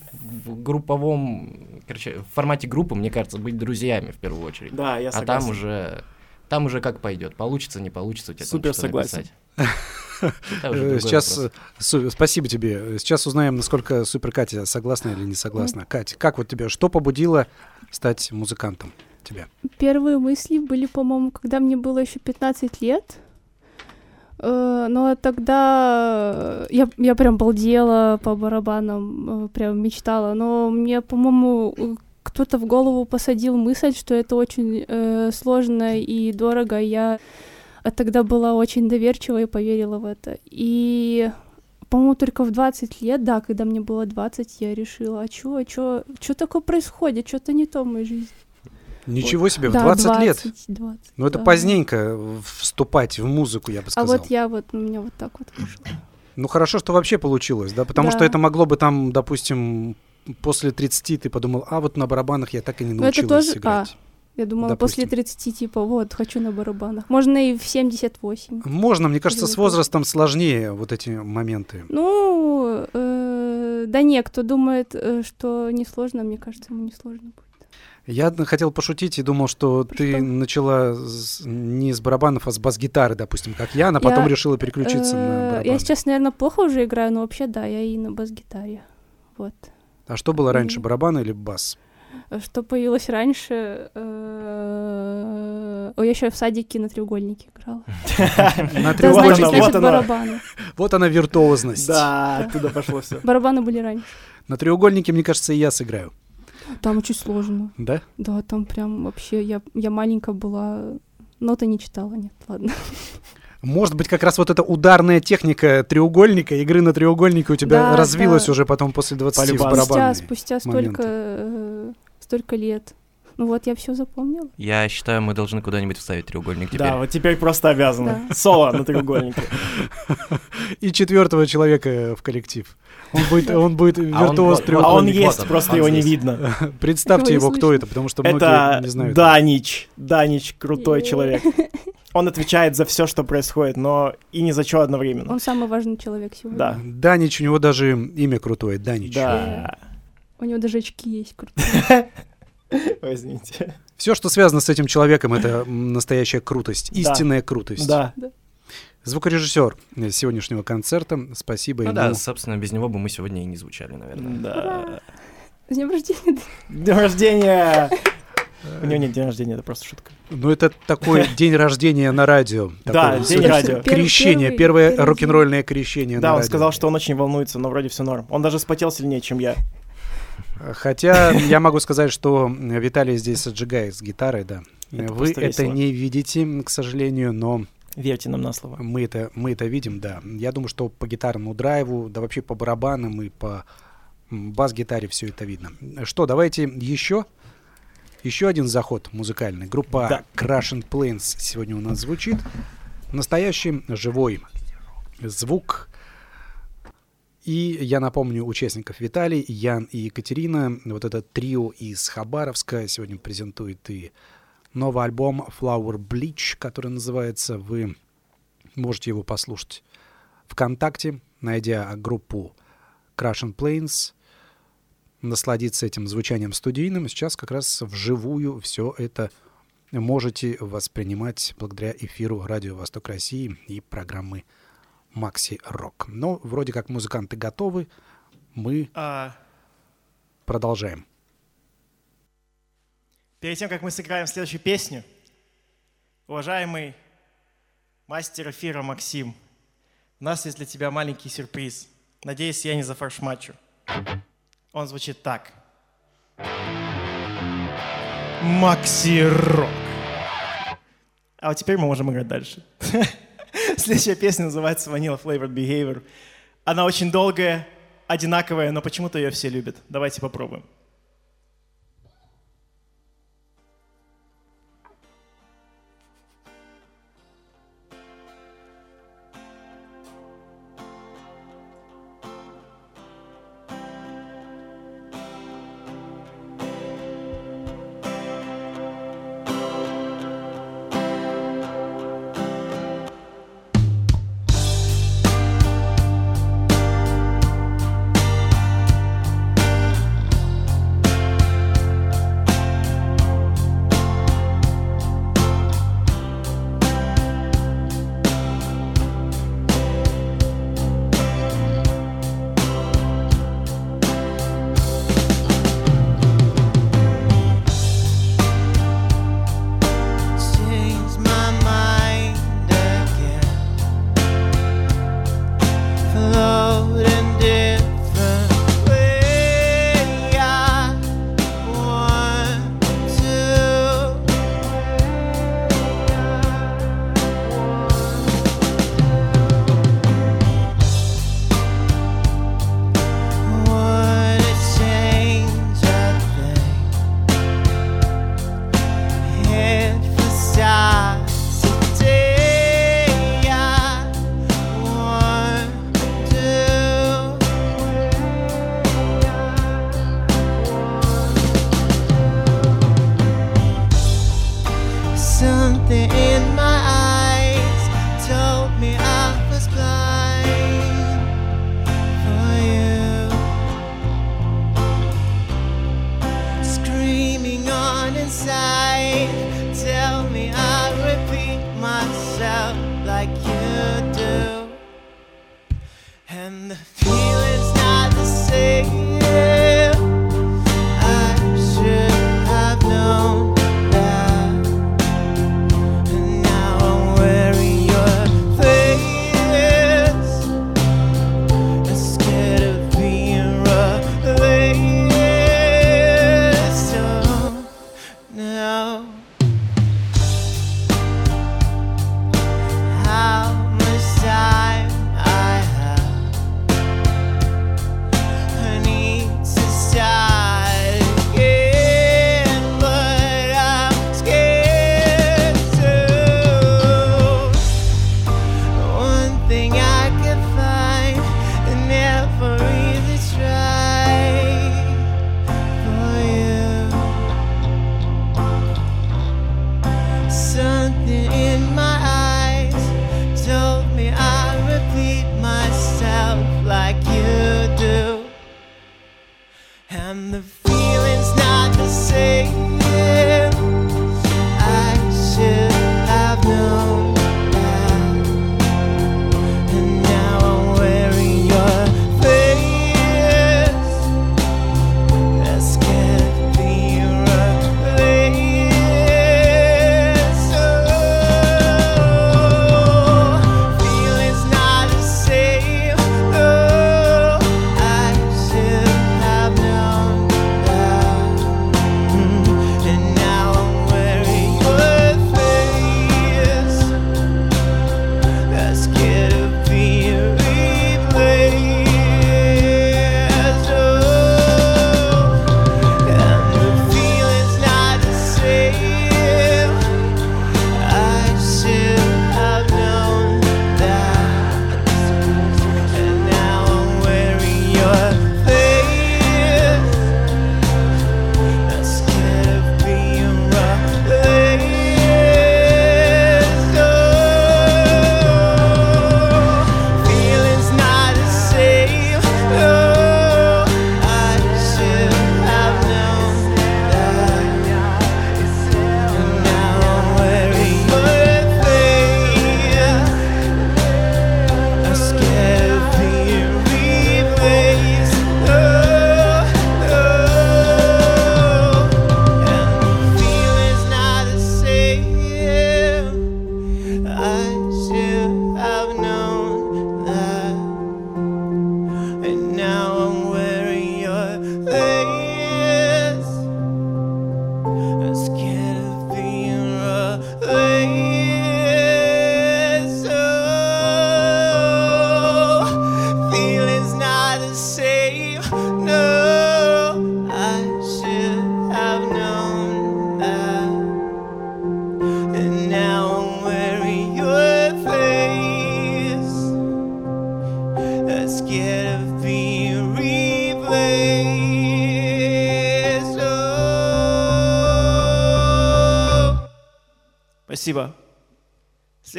в групповом, короче, в формате группы, мне кажется, быть друзьями в первую очередь. Да, я а согласен. там уже, там уже как пойдет, получится, не получится у тебя там Супер что-то согласен. Э, Сейчас, су- спасибо тебе. Сейчас узнаем, насколько Супер Катя согласна или не согласна. Катя, как вот тебя, что побудило стать музыкантом тебя? Первые мысли были, по-моему, когда мне было еще 15 лет. Э, Но тогда я, я прям балдела по барабанам, э, прям мечтала. Но мне, по-моему, э, кто-то в голову посадил мысль, что это очень э, сложно и дорого. Я тогда была очень доверчива и поверила в это. И, по-моему, только в 20 лет, да, когда мне было 20, я решила, а чё, а чё, чё такое происходит, что-то не то в моей жизни. Ничего себе, в Да, 20, лет. 20. Ну это да. поздненько вступать в музыку, я бы А сказал. вот я вот, у меня вот так вот вышло. Ну хорошо, что вообще получилось, да, потому что Да. это могло бы там, допустим, после 30 ты подумал, а вот на барабанах я так и не Ну, это научилась тоже- играть. Я думала, Допустим. после 30, типа, вот, хочу на барабанах. Можно и в 78. Можно, мне кажется, с это- возрастом сложнее вот эти моменты. Ну, э, да не, кто думает, э, что несложно, мне кажется, ему несложно будет. Я хотел пошутить и думал, что Про ты что? начала с- не с барабанов, а с бас-гитары, допустим, как я, а потом Я, решила переключиться на Э, барабаны. Я сейчас, наверное, плохо уже играю, но вообще, да, я и на бас-гитаре. Вот. А что было раньше, барабаны или бас? Что появилось раньше? э, Ой, я еще в садике на треугольнике играла. На треугольнике. Вот барабаны. Вот она виртуозность. Да, оттуда пошло все. Барабаны были раньше. На треугольнике, мне кажется, и я сыграю. Там очень сложно. Да? Да, там прям вообще, я, я маленькая была, ноты не читала, нет, ладно. Может быть, как раз вот эта ударная техника треугольника, игры на треугольнике у тебя Да, развилась да. уже потом после 20 в По-любому. Спустя, спустя столько, э, столько лет. Ну вот, я все запомнила. Я считаю, мы должны куда-нибудь вставить треугольник теперь. Да, вот теперь просто обязаны. Соло на треугольнике. И четвертого человека в коллектив. Он будет, он будет виртуоз вот- А он есть, просто он его не видно. Представьте Его его, не кто это, потому что многие Это не знают. Данич. Данич крутой человек. Он отвечает за все, что происходит, но и ни за что одновременно. Он самый важный человек сегодня. Да. Данич, у него даже имя крутое, Данич. Да. У него даже очки есть крутые. Возьмите. Все, что связано с этим человеком, это настоящая крутость, истинная крутость. Да. Звукорежиссер сегодняшнего концерта, спасибо Ну ему. да, собственно, без него бы мы сегодня и не звучали, наверное. Да. С днем рождения. День рождения! У него нет день рождения, это просто шутка. Ну, это такой день рождения на радио. Да, день радио. Крещение, первое рок-н-ролльное крещение Да, он сказал, что он очень волнуется, но вроде все норм. Он даже спотел сильнее, чем я. Хотя я могу сказать, что Виталий здесь отжигает с гитарой, да. Это Вы это весело. не видите, к сожалению, но Верьте нам на слово. мы это, мы это видим, да. Я думаю, что по гитарному драйву, да вообще по барабанам и по бас-гитаре все это видно. Что, давайте еще? Еще один заход музыкальный. Группа Да. Crash and Planes сегодня у нас звучит. Настоящий живой звук. И я напомню участников Виталий, Ян и Екатерина. Вот это трио из Хабаровска сегодня презентует и новый альбом Flower Bleach, который называется. Вы можете его послушать ВКонтакте, найдя группу Crash and Planes, насладиться этим звучанием студийным. Сейчас как раз вживую все это можете воспринимать благодаря эфиру Радио Восток России и программы Макси Рок. Но вроде как музыканты готовы, мы А, продолжаем. Перед тем, как мы сыграем следующую песню, уважаемый мастер эфира Максим, у нас есть для тебя маленький сюрприз. Надеюсь, я не зафаршмачу. Он звучит так. Макси Рок. А вот теперь мы можем играть дальше. Следующая песня называется Vanilla Flavored Behavior. Она очень долгая, одинаковая, но почему-то ее все любят. Давайте попробуем.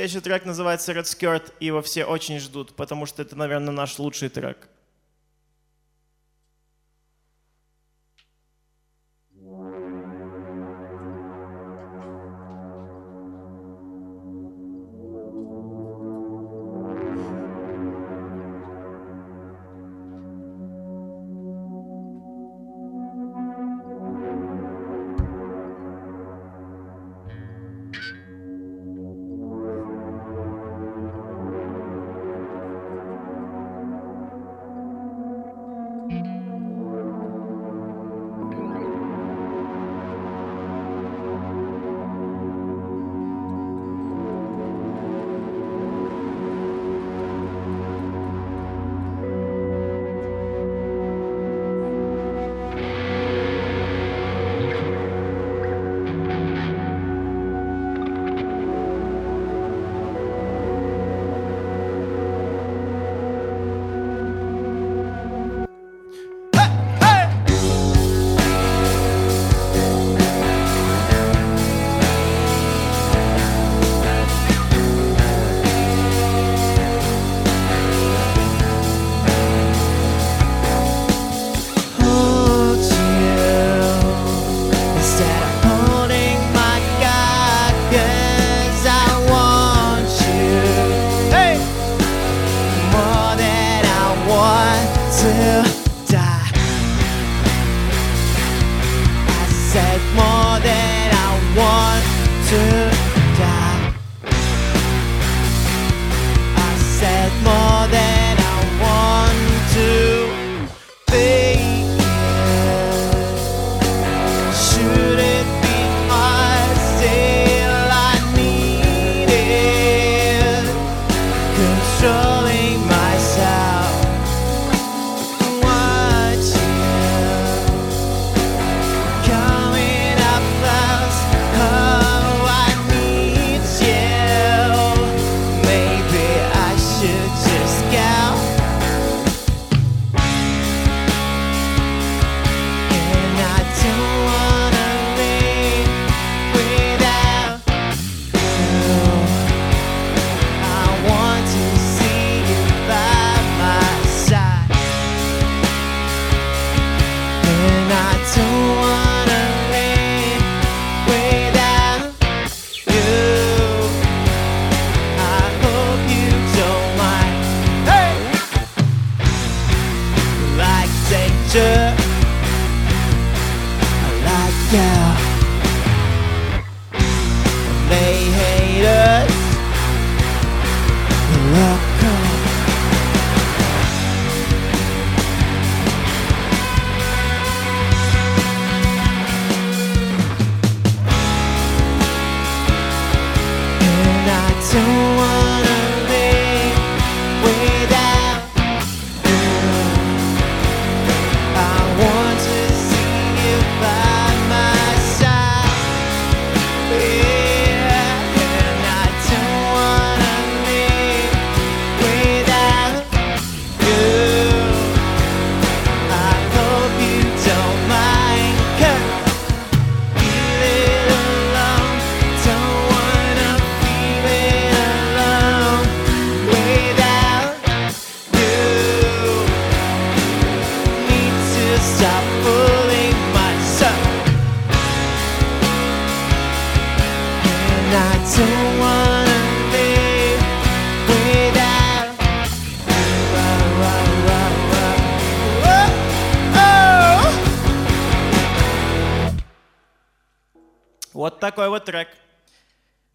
Следующий трек называется Red Skirt, и его все очень ждут, потому что это, наверное, наш лучший трек.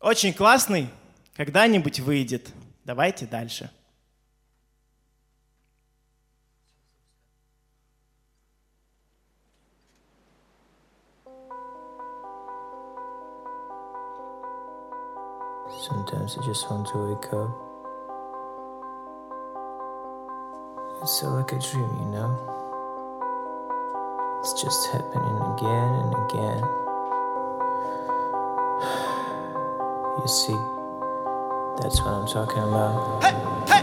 Очень классный. Когда-нибудь выйдет. Давайте дальше. Sometimes I just want to wake up. It's all like a dream, you know? It's just happening again and again. You see, that's what I'm talking about. I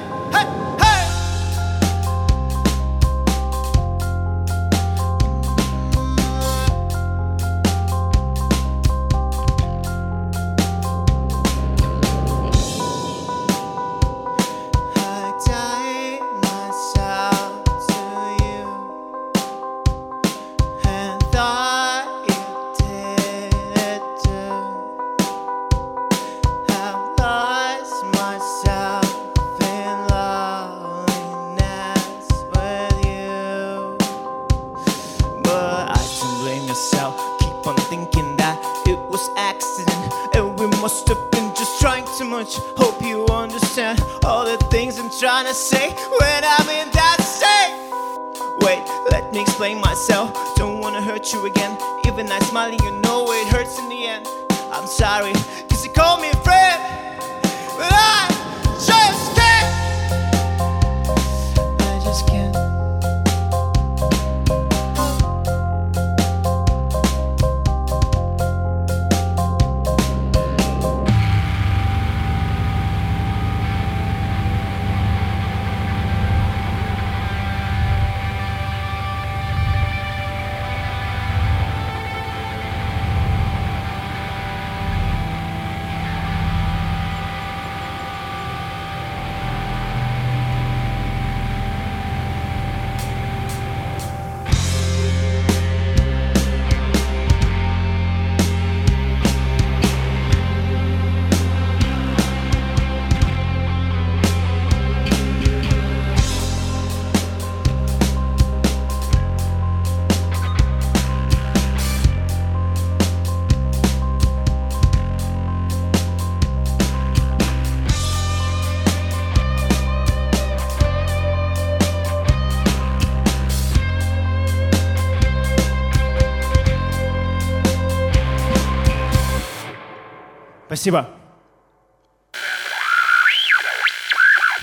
Спасибо.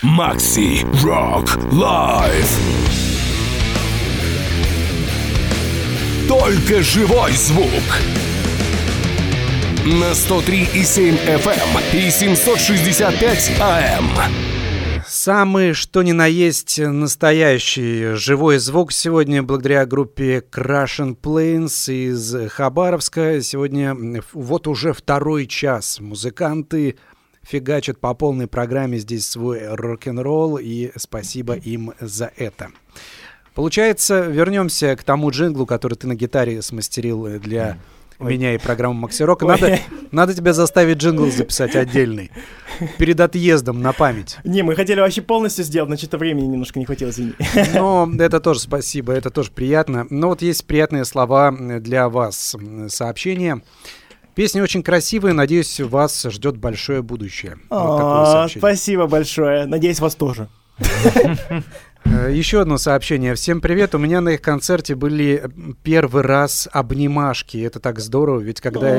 Макси Рок Лайв. Только живой звук. На 103,7 FM и 765 AM. Самый что ни на есть настоящий живой звук сегодня благодаря группе Crash and Planes из Хабаровска. Сегодня вот уже второй час музыканты фигачат по полной программе здесь свой рок-н-ролл и спасибо им за это. Получается, вернемся к тому джинглу, который ты на гитаре смастерил для Ой. меня и программы Макси Рока. Надо, надо тебя заставить джингл записать отдельный. перед отъездом на память. Не, мы хотели вообще полностью сделать, но что-то времени немножко не хватило, извини. Но это тоже спасибо, это тоже приятно. Но вот есть приятные слова для вас. Сообщение. Песня очень красивая, надеюсь, вас ждет большое будущее. Вот. Спасибо большое. Надеюсь, вас тоже. Э, Еще одно сообщение. Всем привет. У меня на их концерте были э, первый раз обнимашки. Это так здорово, ведь когда...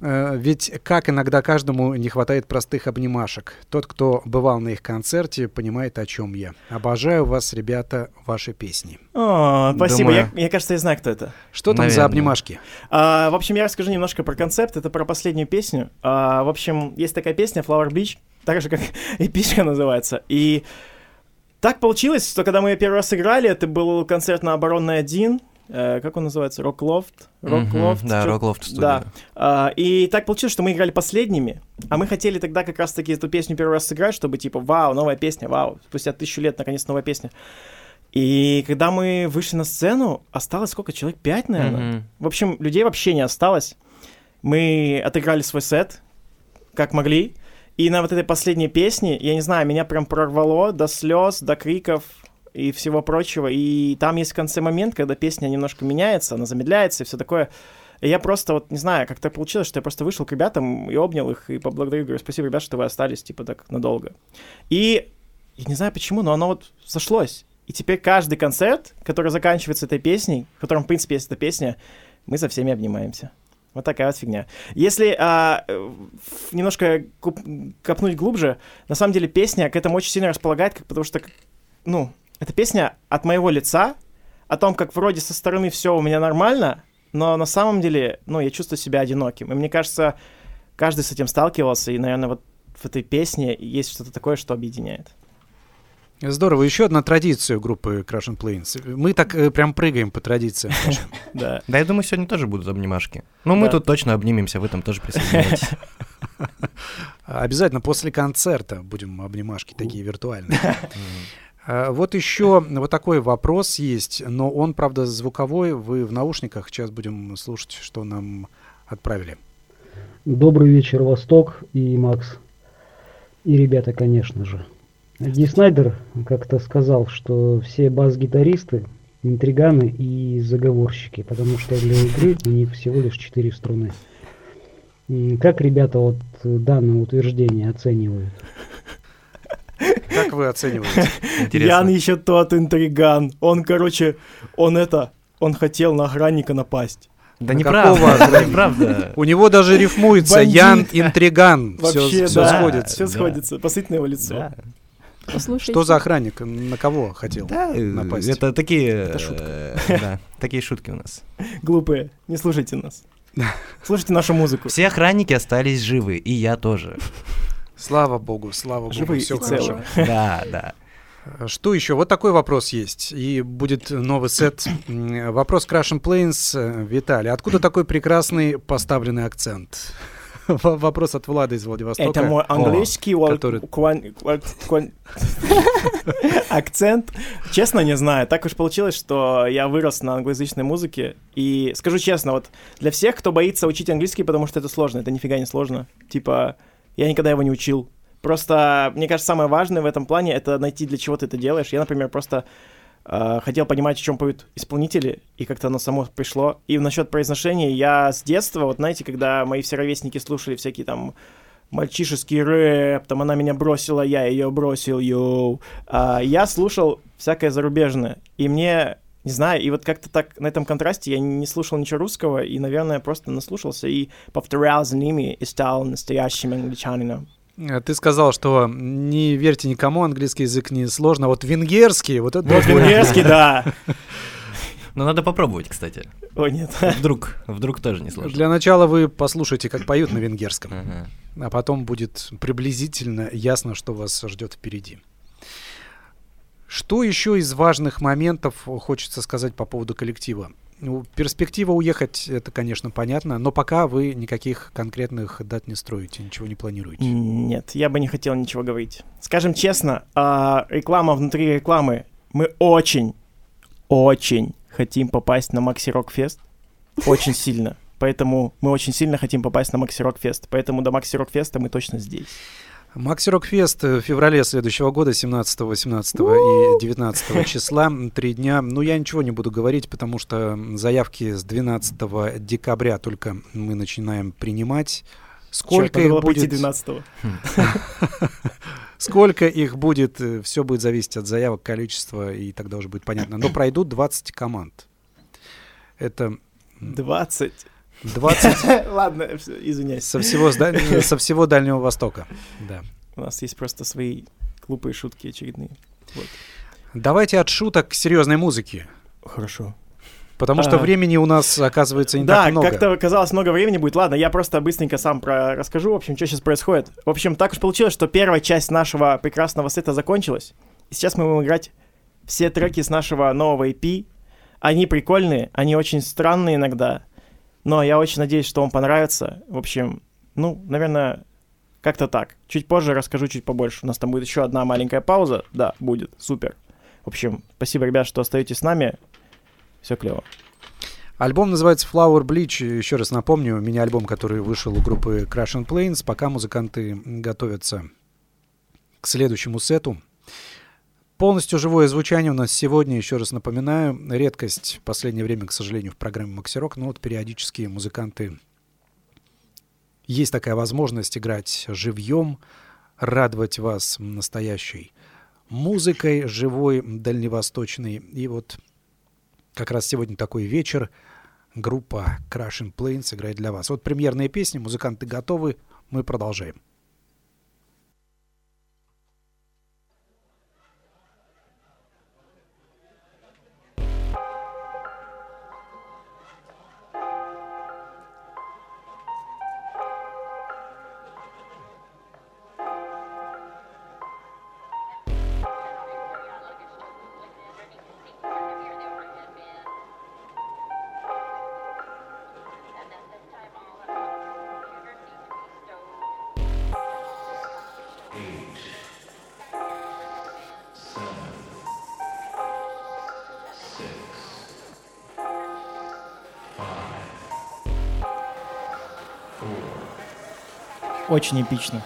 А, э, Ведь как иногда каждому не хватает простых обнимашек. Тот, кто бывал на их концерте, понимает, о чем я. Обожаю вас, ребята, ваши песни. а, Спасибо. Я, Думаю. мне кажется, я знаю, кто это. Что там за Наверное. обнимашки? А, в общем, я расскажу немножко про концепт. Это про последнюю песню. А, в общем, есть такая песня Flower Beach, так же, как эпичка называется. И так получилось, что когда мы ее первый раз играли, это был концерт на Оборонной 1, э, как он называется? Рок Лофт? Рок Мгм, Лофт? Да, Роклофт студия. Да. А, и так получилось, что мы играли последними, а мы хотели тогда как раз-таки эту песню первый раз сыграть, чтобы типа, вау, новая песня, вау, спустя тысячу лет наконец новая песня. И когда мы вышли на сцену, осталось сколько? Человек пять, наверное? Мгм. В общем, людей вообще не осталось. Мы отыграли свой сет, как могли. И на вот этой последней песне, я не знаю, меня прям прорвало до слез, до криков и всего прочего. И там есть в конце момент, когда песня немножко меняется, она замедляется и все такое. И я просто вот, не знаю, как так получилось, что я просто вышел к ребятам и обнял их, и поблагодарил, говорю, спасибо, ребят, что вы остались, типа, так надолго. И я не знаю почему, но оно вот сошлось. И теперь каждый концерт, который заканчивается этой песней, в котором, в принципе, есть эта песня, мы со всеми обнимаемся. Вот такая вот фигня. Если а, немножко куп- копнуть глубже, на самом деле песня к этому очень сильно располагает, как, потому что, ну, это песня от моего лица, о том, как вроде со стороны все у меня нормально, но на самом деле, ну, я чувствую себя одиноким. И мне кажется, каждый с этим сталкивался, и, наверное, вот в этой песне есть что-то такое, что объединяет. Здорово. Еще одна традиция группы Crash and Planes. Мы так э, прям прыгаем по традициям. Да. Да, я думаю, сегодня тоже будут обнимашки. Ну, мы тут точно обнимемся, вы там тоже присоединяйтесь. Обязательно после концерта будем обнимашки такие виртуальные. А, Вот еще вот такой вопрос есть, но он, правда, звуковой. Вы в наушниках. Сейчас будем слушать, что нам отправили. Добрый вечер, Восток и Макс. И ребята, конечно же. Ди Снайдер как-то сказал, что все бас-гитаристы интриганы и заговорщики, потому что для игры у них всего лишь четыре струны. Как ребята вот э, данное утверждение оценивают? Как вы оцениваете? Интересно. Ян еще тот интриган. Он, короче, он это, он хотел на охранника напасть. Да неправда, неправда. У него даже рифмуется. Ян Интриган. Все, Вообще, все сходится. Все сходится. Посмотрите на его лицо. Послушайте. Что за охранник? На кого хотел Да, э, напасть? это такие... Это шутка. э, Да, такие шутки у нас. Глупые, не слушайте нас. Слушайте нашу музыку. Все охранники остались живы, и я тоже. Слава богу, слава богу, Живые все хорошо. Да, да. Что еще? Вот такой вопрос есть. И будет новый сет. Вопрос Crash and Planes. Э, Виталий, откуда такой прекрасный поставленный акцент? Вопрос от Влада из Владивостока. Это мой английский вол- который- кван- кван- акцент. Честно, не знаю. Так уж получилось, что я вырос на англоязычной музыке. И скажу честно, вот для всех, кто боится учить английский, потому что это сложно, это нифига не сложно. Типа, я никогда его не учил. Просто, мне кажется, самое важное в этом плане это найти, для чего ты это делаешь. Я, например, просто э, хотел понимать, о чем поют исполнители, и как-то оно само пришло. И насчет произношения, я с детства, вот знаете, когда мои все ровесники слушали всякие там мальчишеский рэп, там она меня бросила, я ее бросил, йоу. А, я слушал всякое зарубежное, и мне, не знаю, и вот как-то так на этом контрасте я не слушал ничего русского, и, наверное, просто наслушался и повторял за ними и стал настоящим англичанином. Э, Ты сказал, что не верьте никому, английский язык не сложно. Вот венгерский, вот это... Вот венгерский, да. Но надо попробовать, кстати. О, нет. Вдруг, вдруг тоже не сложно. Для начала вы послушайте, как поют на венгерском, а потом будет приблизительно ясно, что вас ждет впереди. Что еще из важных моментов хочется сказать по поводу коллектива? Ну, перспектива уехать, это, конечно, понятно, но пока вы никаких конкретных дат не строите, ничего не планируете. Нет, я бы не хотел ничего говорить. Скажем честно, а, реклама внутри рекламы. Мы очень, очень хотим попасть на Maxi Rock Fest. Очень сильно. Поэтому мы очень сильно хотим попасть на Maxi Rock Fest. Поэтому до Maxi Rock Fest а мы точно здесь. Maxi Rock Fest в феврале следующего года, 17, 18 и 19 числа, три дня. Ну, я ничего не буду говорить, потому что заявки с 12 декабря только мы начинаем принимать. Сколько надо их будет? 12 Сколько их будет, все будет зависеть от заявок, количества, и тогда уже будет понятно. Но пройдут 20 команд. Это 20. 20 Ладно, извиняюсь. со всего, со всего Дальнего Востока. Да. У нас есть просто свои глупые шутки очередные. Вот. Давайте от шуток к серьезной музыке. Хорошо. Потому что А. времени у нас, оказывается, не да, так много. как-то казалось много времени будет. Ладно, я просто быстренько сам про расскажу, в общем, что сейчас происходит. В общем, так уж получилось, что первая часть нашего прекрасного сета закончилась. И сейчас мы будем играть все треки с нашего нового EP. Они прикольные, они очень странные иногда. Но я очень надеюсь, что вам понравится. В общем, ну, наверное, как-то так. Чуть позже расскажу чуть побольше. У нас там будет еще одна маленькая пауза. Да, будет. Супер. В общем, спасибо, ребят, что остаетесь с нами. Все клево. Альбом называется Flower Bleach. Еще раз напомню, мини-альбом, который вышел у группы Crash and Planes. Пока музыканты готовятся к следующему сету. Полностью живое звучание у нас сегодня, еще раз напоминаю, редкость в последнее время, к сожалению, в программе Максирок, но вот периодически музыканты есть такая возможность играть живьем, радовать вас настоящей музыкой, живой, дальневосточной. И вот как раз сегодня такой вечер. Группа Crash and Planes играет для вас. Вот премьерные песни, музыканты готовы, мы продолжаем. Очень эпично.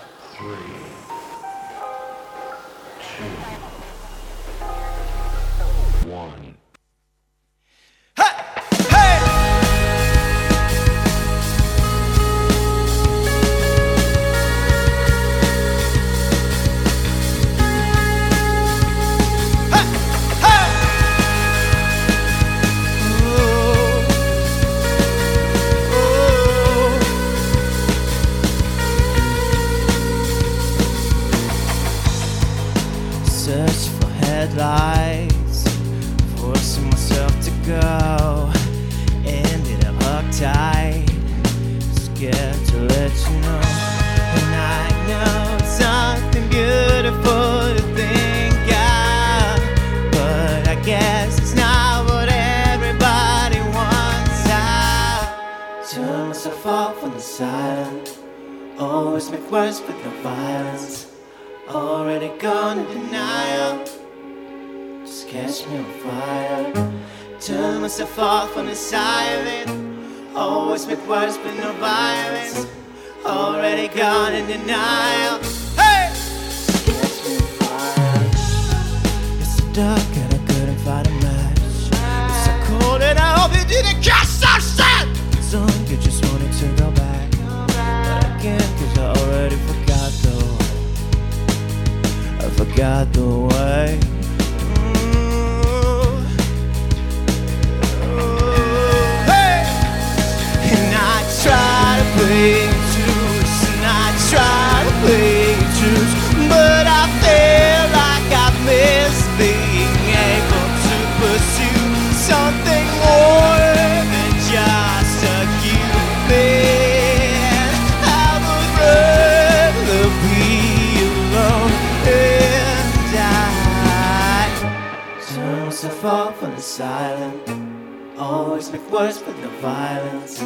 Always make words with no violence.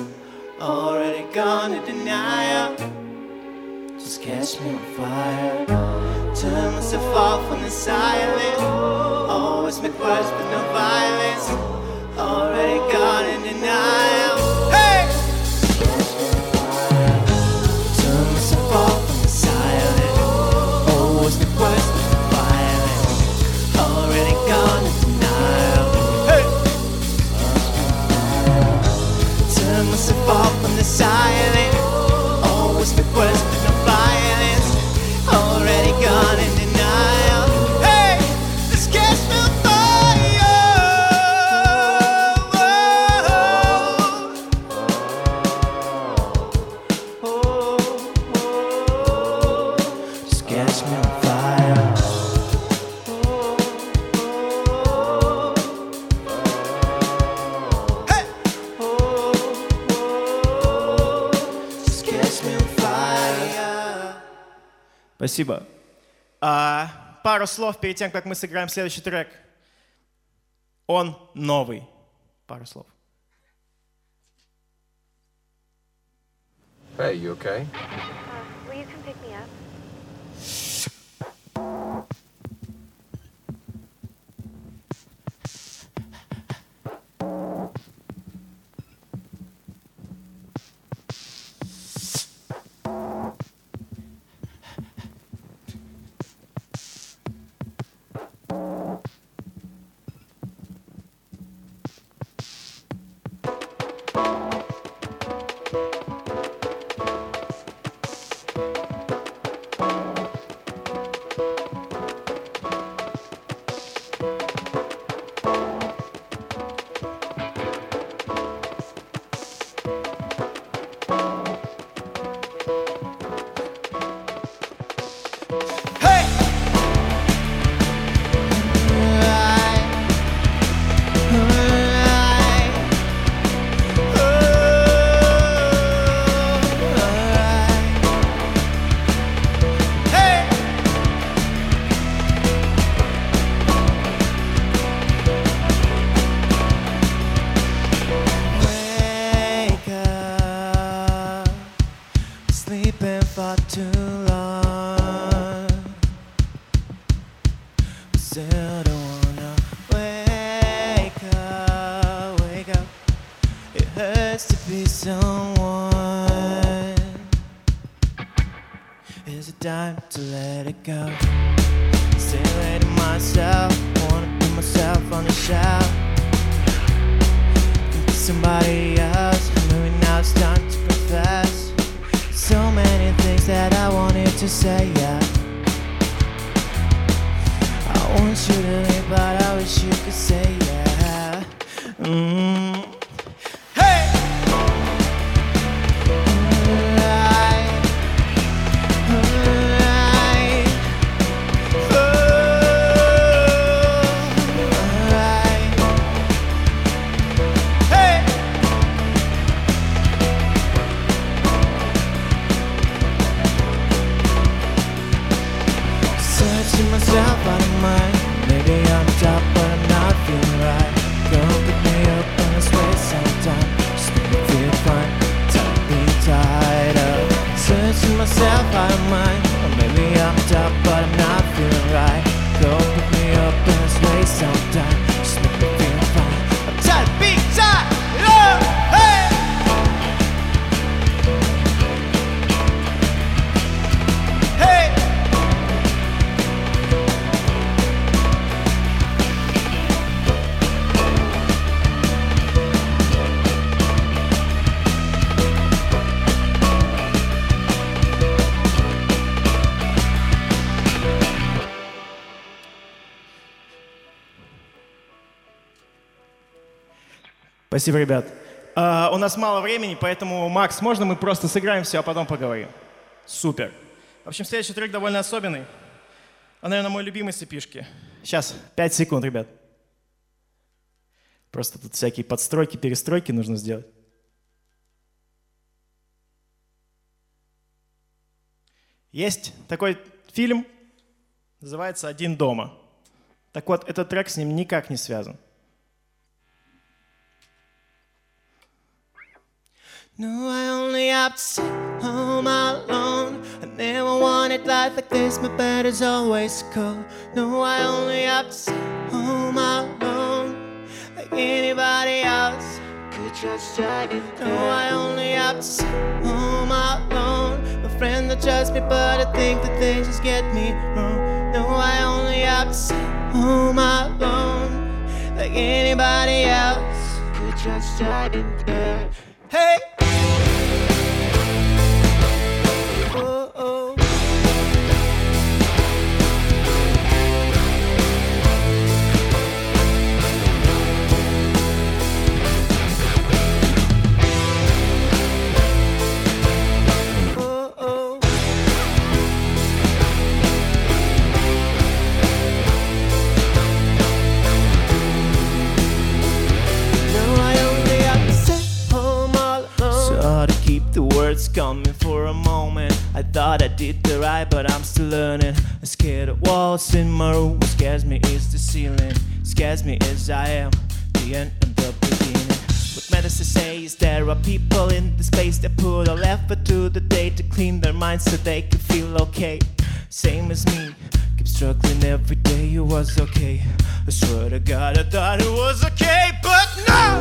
Already gone in denial. Just catch me on fire. Turn myself off on the silent. Always make words with no violence. Already gone in denial. The silence. Спасибо. А, пару слов перед тем, как мы сыграем следующий трек. Он новый. Пару слов. Hey, you okay? Спасибо, ребят. А, у нас мало времени, поэтому, Макс, можно мы просто сыграем все, а потом поговорим? Супер. В общем, следующий трек довольно особенный. Он, наверное, мой любимый с эпишки. Сейчас, 5 секунд, ребят. Просто тут всякие подстройки, перестройки нужно сделать. Есть такой фильм, называется «Один дома». Так вот, этот трек с ним никак не связан. No, I only have to sit home alone. I never wanted life like this, my bed is always cold. No, I only have to sit home alone. Like anybody else. Could just try No, I only have to sit home alone. My friends don't trust me, but I think that they just get me wrong. No, I only have to sit home alone. Like anybody else. Could just try Hey! The words coming for a moment. I thought I did the right, but I'm still learning. I'm scared of walls in my room. What scares me is the ceiling. Scares me as I am the end and the beginning. What matters to say is there are people in the space that put all effort to the day to clean their minds so they can feel okay. Same as me. Keep struggling every day, it was okay. I swear to God, I thought it was okay, but no!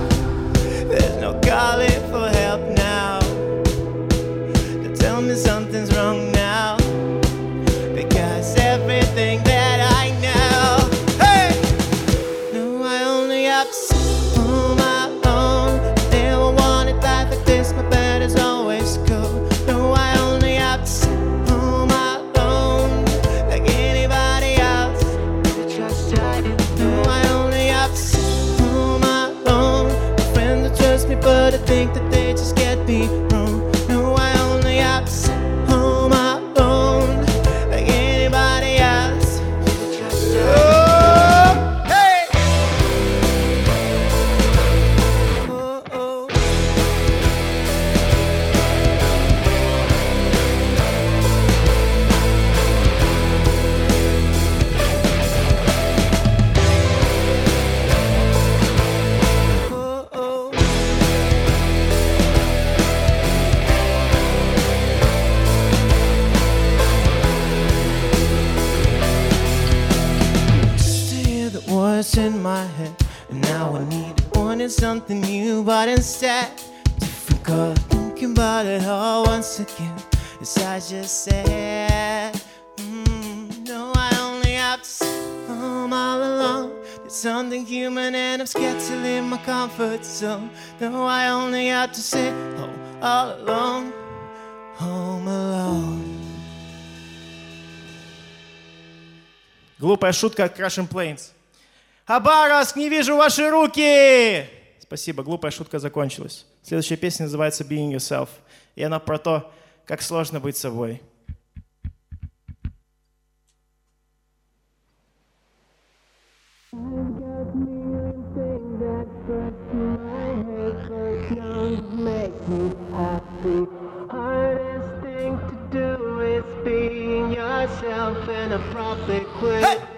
Глупая шутка от Crashing Planes. Хабаровск, не вижу ваши руки! Спасибо, глупая шутка закончилась. Следующая песня называется Being Yourself. И она про то, как сложно быть собой. Hardest myself in a probably quit. Hey!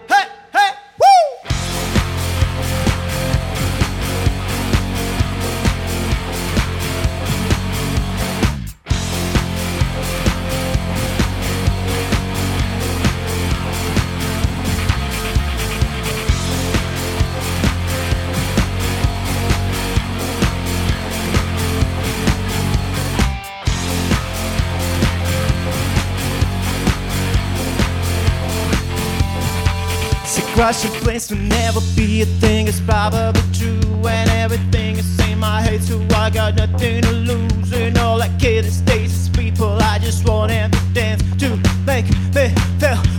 Crushing place will never be a thing. It's probably true. And everything is same. I hate so I got nothing to lose. And all I care these days is people. I just want them to dance to make me feel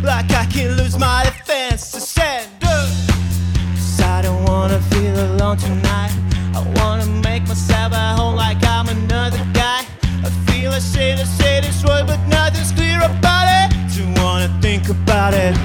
like I can lose my defense. To up. 'Cause I don't wanna feel alone tonight. I wanna make myself at home like I'm another guy. I feel to say this word, but nothing's clear about it. Don't wanna think about it.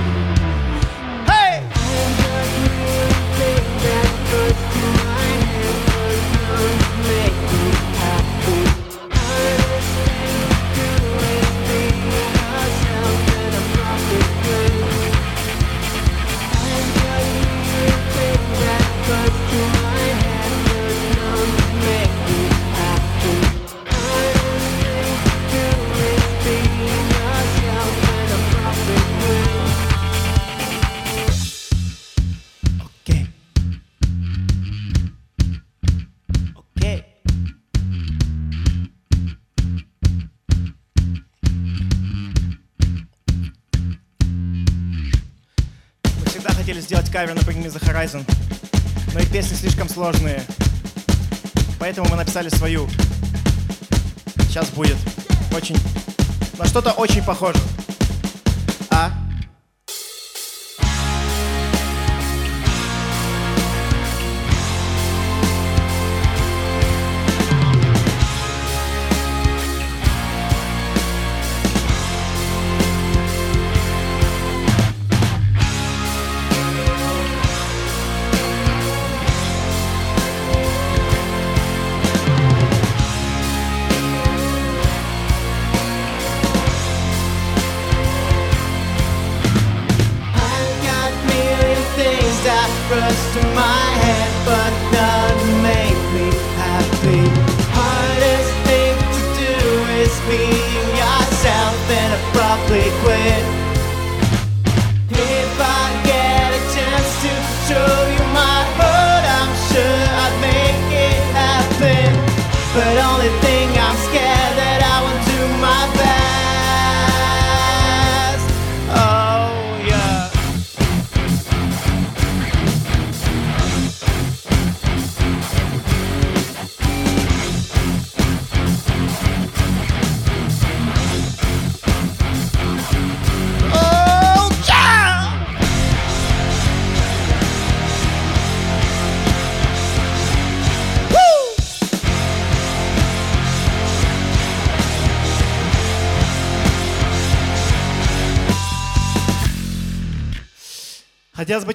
Horizon, но и песни слишком сложные. Поэтому мы написали свою. Сейчас будет очень... На что-то очень похоже.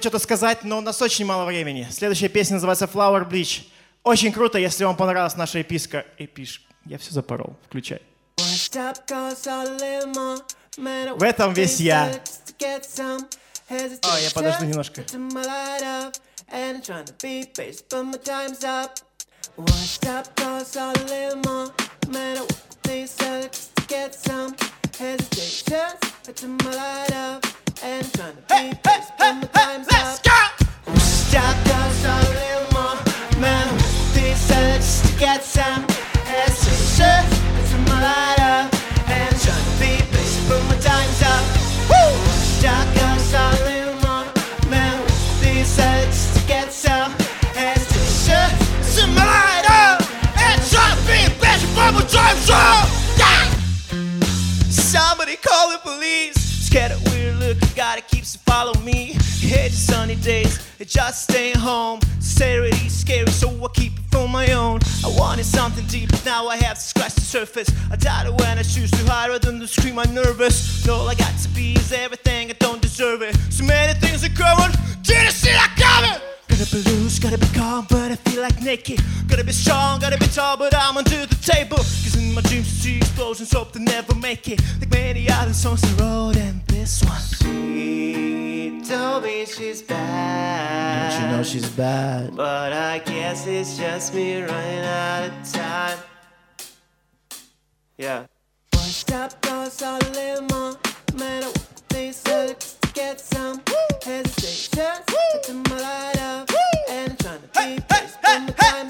Что-то сказать, но у нас очень мало времени. Следующая песня называется Flower Bleach. Очень круто, если вам понравилась наша эписка. Эпиш. Я все запорол. Включай. В этом весь я. О, я подожду немножко. These just to my light up and trying to hey, beat this. Hey, hey, let's up. go! Who us a little more? Man, this urge to get some extra light up and trying to. But my time's up. A little more? To get some extra light up and trying to. But my time's up. Somebody call the police. Scared of gotta keep to follow me. It's sunny days, just staying home. Sincerity scary, so I keep it for my own. I wanted something deep, now I have to scratch the surface. I doubt it when I choose to hide rather than to scream. I'm nervous. All I got to be is everything I don't deserve it. So many things are coming, didn't see that coming. Gotta be loose, gotta be calm, but I feel like naked. Gotta be strong, gotta be tall, but I'm under the table. Cause in my dreams, I see explosions, hope to never make it. Like many other songs I wrote, and this one. She told me she's bad. Don't you know she's bad? But I guess it's just me running out of time. Yeah. One stop goes a little more. Man, I want these lyrics to get some hesitation. Woo! It's my light up, and I'm trying to keep hey, this hey, hey,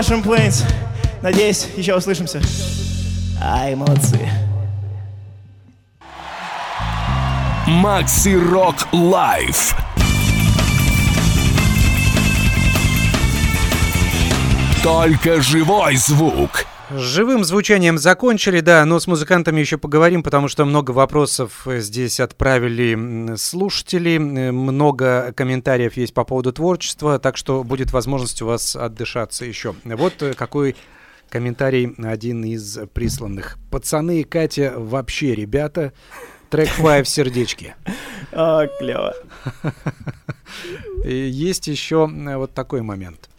Crushing Planes. Надеюсь, еще услышимся. Ай, молодцы. Maxi Rock Live. Только живой звук. С живым звучанием закончили, да, но с музыкантами еще поговорим, потому что много вопросов э, здесь отправили слушатели, э, много комментариев есть по поводу творчества, так что будет возможность у вас отдышаться еще. Вот э, какой комментарий один из присланных. Пацаны и Катя вообще ребята, трек 5 сердечки. А, клево. Есть еще вот такой момент.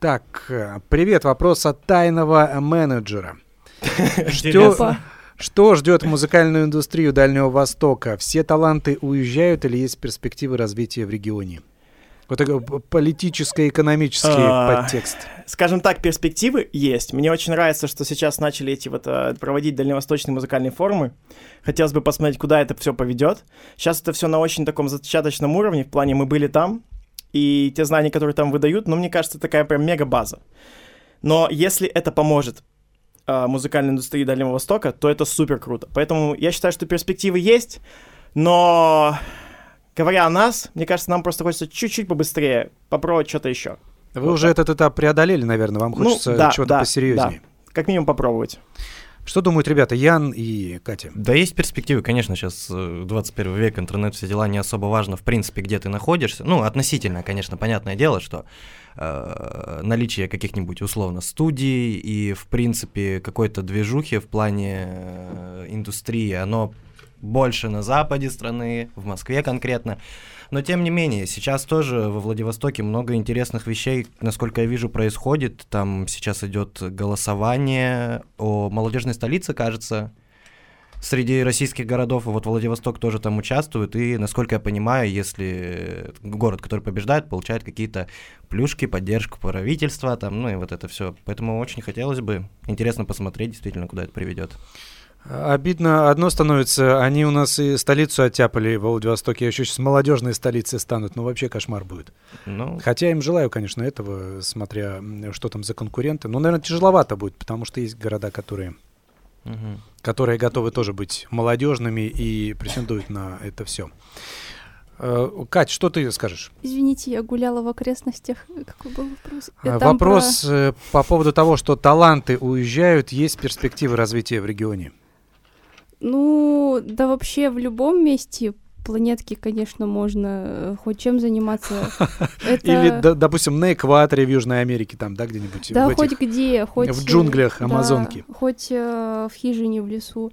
Так, привет, вопрос от тайного менеджера. Что, что ждет музыкальную индустрию Дальнего Востока? Все таланты уезжают или есть перспективы развития в регионе? Вот такой политическо-экономический А, подтекст. Скажем так, перспективы есть. Мне очень нравится, что сейчас начали эти вот э, проводить дальневосточные музыкальные форумы. Хотелось бы посмотреть, куда это все поведет. Сейчас это все на очень таком зачаточном уровне, в плане мы были там, и те знания, которые там выдают, ну, мне кажется, такая прям мега-база. Но если это поможет э, музыкальной индустрии Дальнего Востока, то это супер круто. Поэтому я считаю, что перспективы есть, но говоря о нас, мне кажется, нам просто хочется чуть-чуть побыстрее попробовать что-то еще. Вы уже этот этап преодолели, наверное, вам Ну, хочется да, чего-то да, посерьезнее. Как минимум попробовать. Что думают ребята, Ян и Катя? Да есть перспективы, конечно, сейчас 21 век, интернет, все дела, не особо важно, в принципе, где ты находишься. Ну, относительно, конечно, понятное дело, что э, наличие каких-нибудь, условно, студий и, в принципе, какой-то движухи в плане э, индустрии, оно больше на западе страны, в Москве конкретно. Но тем не менее, сейчас тоже во Владивостоке много интересных вещей, насколько я вижу, происходит. Там сейчас идет голосование о молодежной столице, кажется, среди российских городов. Вот Владивосток тоже там участвует. И, насколько я понимаю, если город, который побеждает, получает какие-то плюшки, поддержку правительства, там, ну и вот это все. Поэтому очень хотелось бы интересно посмотреть действительно, куда это приведет. Обидно одно становится, они у нас и столицу оттяпали в Владивостоке, еще сейчас молодежной столицей станут, ну вообще кошмар будет. Ну, Хотя им желаю, конечно, этого, смотря что там за конкуренты. Но, наверное, тяжеловато будет, потому что есть города, которые, мгм. которые готовы тоже быть молодежными и претендуют на это все. Кать, что ты скажешь? Извините, я гуляла в окрестностях. Какой был вопрос? Я там Вопрос э, по поводу того, что таланты уезжают, есть перспективы развития в регионе. Ну, да вообще в любом месте планетки, конечно, можно э, хоть чем заниматься. Это... Или, допустим, на экваторе в Южной Америке, там, да, где-нибудь Да, в этих- хоть где, хоть... в э, джунглях да, Амазонки. хоть э, в хижине в лесу,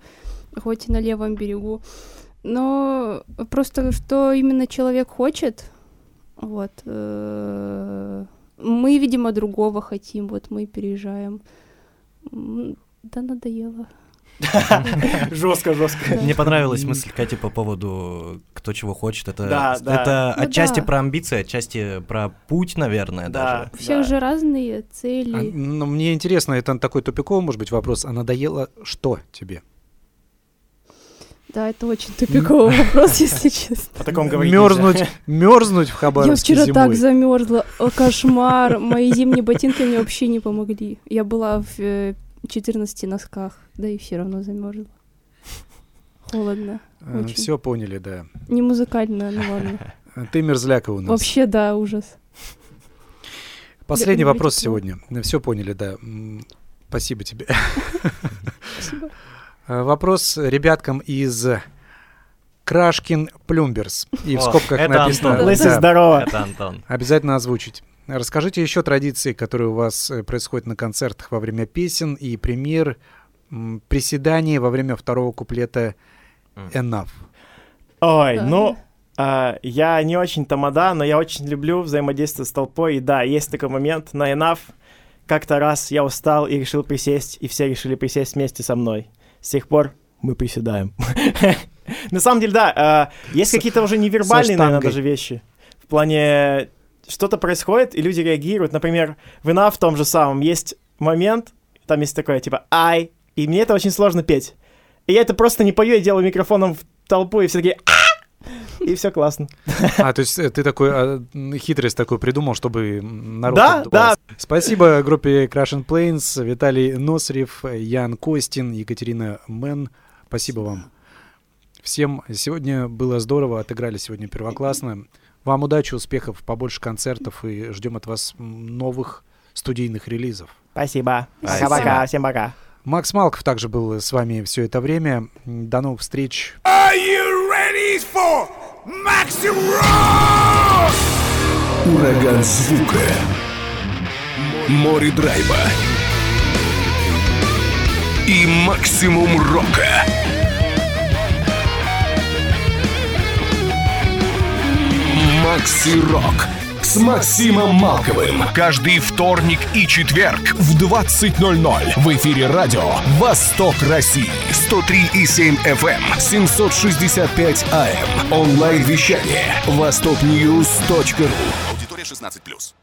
хоть на левом берегу. Но просто что именно человек хочет, вот. э, мы, видимо, другого хотим, вот мы переезжаем. Да надоело. Жестко, жестко. Мне понравилась мысль Кати по поводу кто чего хочет. Это, Да, да. это Ну отчасти да. про амбиции, отчасти про путь, наверное, Да. даже. У всех же разные цели. А, ну, мне интересно, это такой тупиковый, может быть, вопрос. А надоело что тебе? Да, это очень тупиковый вопрос, если честно. О таком говорить Мерзнуть, мерзнуть в Я Хабаровске вчера так зимой. замерзла. О, кошмар. Мои зимние ботинки мне вообще не помогли. Я была в э, 14 носках, да и все равно замерзла. Холодно. очень. Все поняли, да. Не музыкально, ну ладно. Ты мерзляка у нас. Вообще, да, ужас. Последний вопрос сегодня. Все поняли, да. Спасибо тебе. Спасибо. Э, Вопрос ребяткам из Крашкин Плюмберс. И в скобках это написано... Лысый, здорово. Это Антон. Обязательно озвучить. Расскажите еще традиции, которые у вас э, происходят на концертах во время песен и пример м, приседания во время второго куплета. Enough. Ой, Да. ну, а, я не очень тамада, но я очень люблю взаимодействовать с толпой. И да, есть такой момент на Enough. Как-то раз я устал и решил присесть, и все решили присесть вместе со мной. С тех пор мы приседаем. На самом деле, да, а, есть какие-то уже невербальные, наверное, даже вещи. В плане что-то происходит, и люди реагируют. Например, в Enough в том же самом есть момент, там есть такое, типа, ай, и мне это очень сложно петь. И я это просто не пою, я делаю микрофоном в толпу, и все такие «А!» И все классно. А, то есть э, ты такой а, хитрость такой придумал, чтобы народ Да, отдувался. Спасибо группе Crash and Planes, Виталий Носрев, Ян Костин, Екатерина Мэн. Спасибо вам. Всем сегодня было здорово, отыграли сегодня первоклассно. Вам удачи, успехов, побольше концертов и ждем от вас новых студийных релизов. Спасибо. Спасибо. Пока-пока. Всем пока. Макс Малков также был с вами все это время. До новых встреч. Are you ready for Maxi Rock? Ураган звука. Море драйва. И максимум рока. Макси Рок с Максимом Малковым. Каждый вторник и четверг в 20.00 в эфире радио «Восток России». 103,7 FM, 765 AM. Онлайн-вещание. Востокньюз.ру. Аудитория 16+.